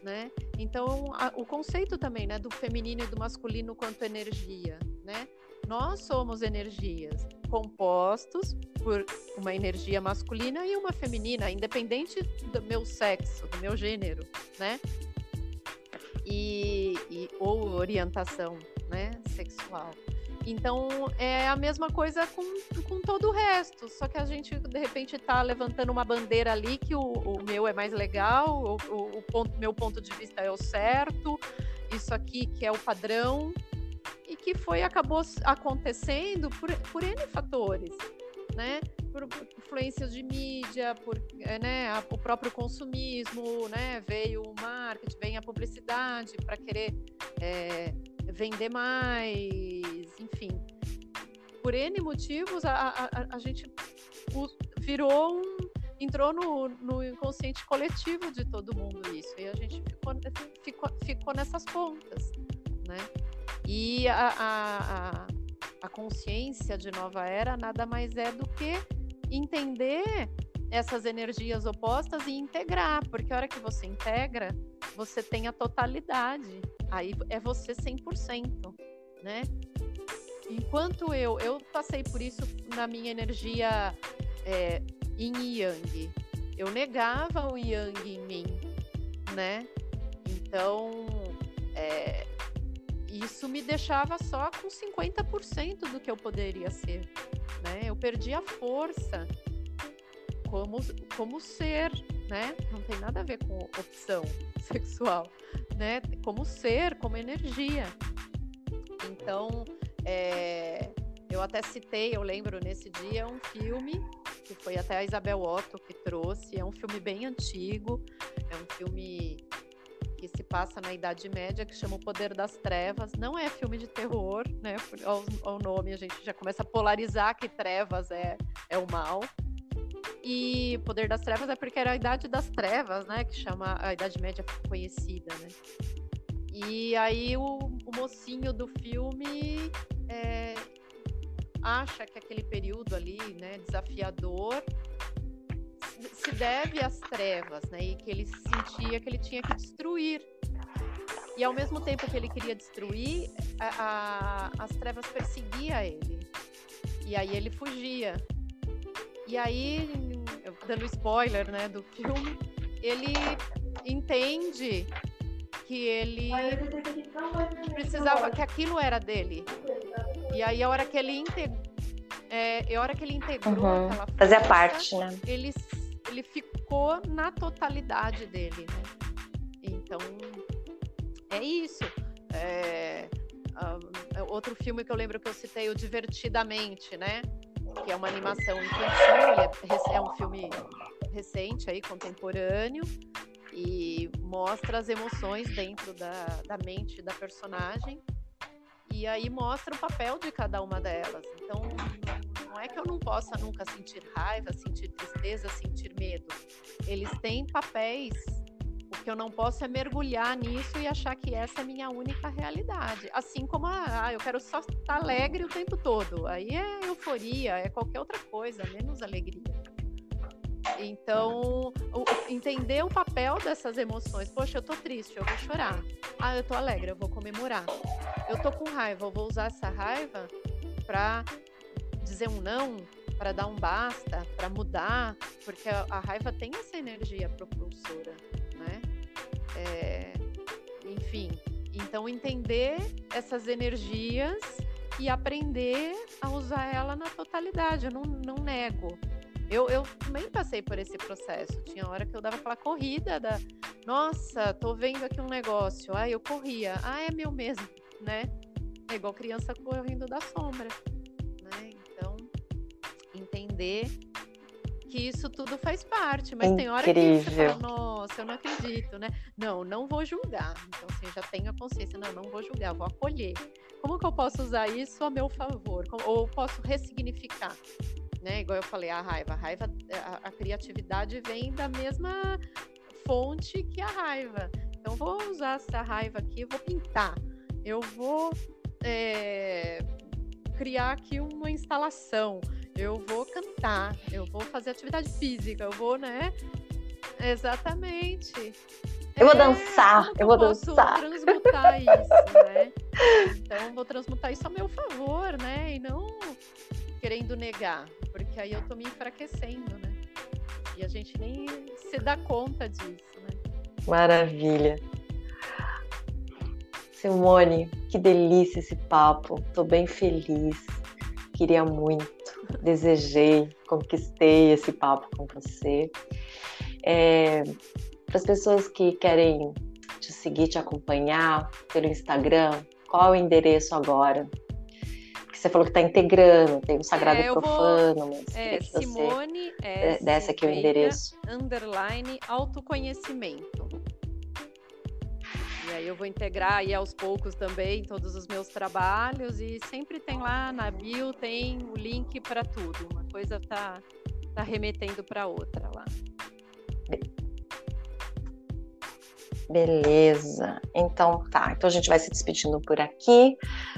Né? Então, a, o conceito também né, do feminino e do masculino quanto energia. Né? Nós somos energias compostos por uma energia masculina e uma feminina, independente do meu sexo, do meu gênero, né? E, e ou orientação, né, sexual. Então é a mesma coisa com, com todo o resto, só que a gente de repente está levantando uma bandeira ali que o, o meu é mais legal, o, o, o ponto, meu ponto de vista é o certo, isso aqui que é o padrão, e que foi acabou acontecendo por, por N fatores, né? Por influências de mídia, por eh, né, a, o próprio consumismo, né? Veio o marketing, vem a publicidade para querer é, vender mais, enfim. Por N motivos, a, a, a gente virou um, entrou no, no, inconsciente coletivo de todo mundo isso e a gente ficou, ficou, ficou nessas pontas, né? E a, a, a consciência de nova era nada mais é do que entender essas energias opostas e integrar, porque a hora que você integra, você tem a totalidade. Aí é você 100%, né? Enquanto eu eu passei por isso na minha energia é, yin e yang, eu negava o yang em mim, né? Então, é, isso me deixava só com 50% do que eu poderia ser. Né? Eu perdi a força como, como ser, né? Não tem nada a ver com opção [laughs] sexual, né? Como ser, como energia. Então, é, eu até citei, eu lembro nesse dia, um filme que foi até a Isabel Otto que trouxe. É um filme bem antigo, é um filme que se passa na Idade Média, que chama O Poder das Trevas. Não é filme de terror, né? Ao, ao nome a gente já começa a polarizar que trevas é, é o mal. E Poder das Trevas é porque era a Idade das Trevas, né? Que chama a Idade Média conhecida, né? E aí o, o mocinho do filme é, acha que aquele período ali, né, desafiador, se deve às trevas, né? E que ele sentia que ele tinha que destruir. E ao mesmo tempo que ele queria destruir, a, a, as trevas perseguiam ele. E aí ele fugia. E aí, dando spoiler, né, do filme, ele entende que ele precisava, que aquilo era dele. E aí a hora que ele integrou, é, a hora que ele integrou uhum. aquela força, fazia parte, né? Ele ele ficou na totalidade dele, né? Então, é isso. É, um, outro filme que eu lembro que eu citei, o Divertidamente, né? Que é uma animação infantil, é, é um filme recente aí, contemporâneo, e mostra as emoções dentro da, da mente da personagem. E aí mostra o papel de cada uma delas. Então, não é que eu não possa nunca sentir raiva, sentir tristeza, sentir medo. Eles têm papéis. O que eu não posso é mergulhar nisso e achar que essa é a minha única realidade. Assim como, a, ah, eu quero só estar alegre o tempo todo. Aí é euforia, é qualquer outra coisa, menos alegria. Então, o, entender o papel dessas emoções. Poxa, eu tô triste, eu vou chorar. Ah, eu tô alegre, eu vou comemorar. Eu tô com raiva, eu vou usar essa raiva para dizer um não, para dar um basta, para mudar, porque a, a, raiva tem essa energia propulsora? É, enfim, então entender essas energias e aprender a usar ela na totalidade. Eu não, não nego. Eu, eu também passei por esse processo. Tinha hora que eu dava aquela corrida da. Nossa, tô vendo aqui um negócio. Ah, eu corria. Ah, é meu mesmo, né? É igual criança correndo da sombra. Né? Então, entender que isso tudo faz parte, mas Incrível. tem hora que você fala, nossa, eu não acredito, né? Não, não vou julgar. Então, assim, já tenho a consciência, não, não vou julgar, vou acolher. Como que eu posso usar isso a meu favor? Ou posso ressignificar? Né? Igual eu falei, a raiva. A raiva, a, a criatividade vem da mesma fonte que a raiva. Então, vou usar essa raiva aqui, vou pintar. Eu vou é, criar aqui uma instalação eu vou cantar, eu vou fazer atividade física, eu vou, né? Exatamente. Eu vou é, dançar, eu, eu vou posso dançar. transmutar isso, né? Então, vou transmutar isso a meu favor, né? E não querendo negar, porque aí eu tô me enfraquecendo, né? E a gente nem se dá conta disso, né? Maravilha. Simone, que delícia esse papo. Tô bem feliz. Queria muito desejei, conquistei esse papo com você. É, Para as pessoas que querem te seguir, te acompanhar pelo Instagram, qual é o endereço agora? Porque você falou que está integrando, tem o Sagrado é, Profano, vou... mas é, Simone você é, desse aqui o endereço. Underline autoconhecimento. Eu vou integrar aí aos poucos também todos os meus trabalhos e sempre tem lá na bio tem o link para tudo. Uma coisa tá tá remetendo para outra lá. Beleza. Então tá. Então a gente vai se despedindo por aqui.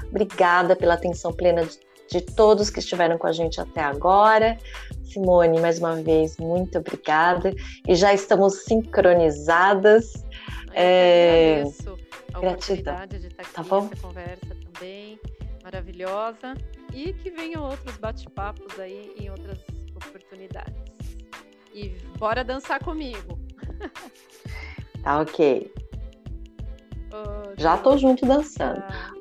Obrigada pela atenção plena de, de todos que estiveram com a gente até agora. Simone, mais uma vez, muito obrigada. E já estamos sincronizadas é... agradeço a oportunidade de estar tá aqui tá nessa conversa também, maravilhosa. E que venham outros bate-papos aí em outras oportunidades. E bora dançar comigo. Tá ok. [laughs] Oh, Já tô junto dançando. Tá.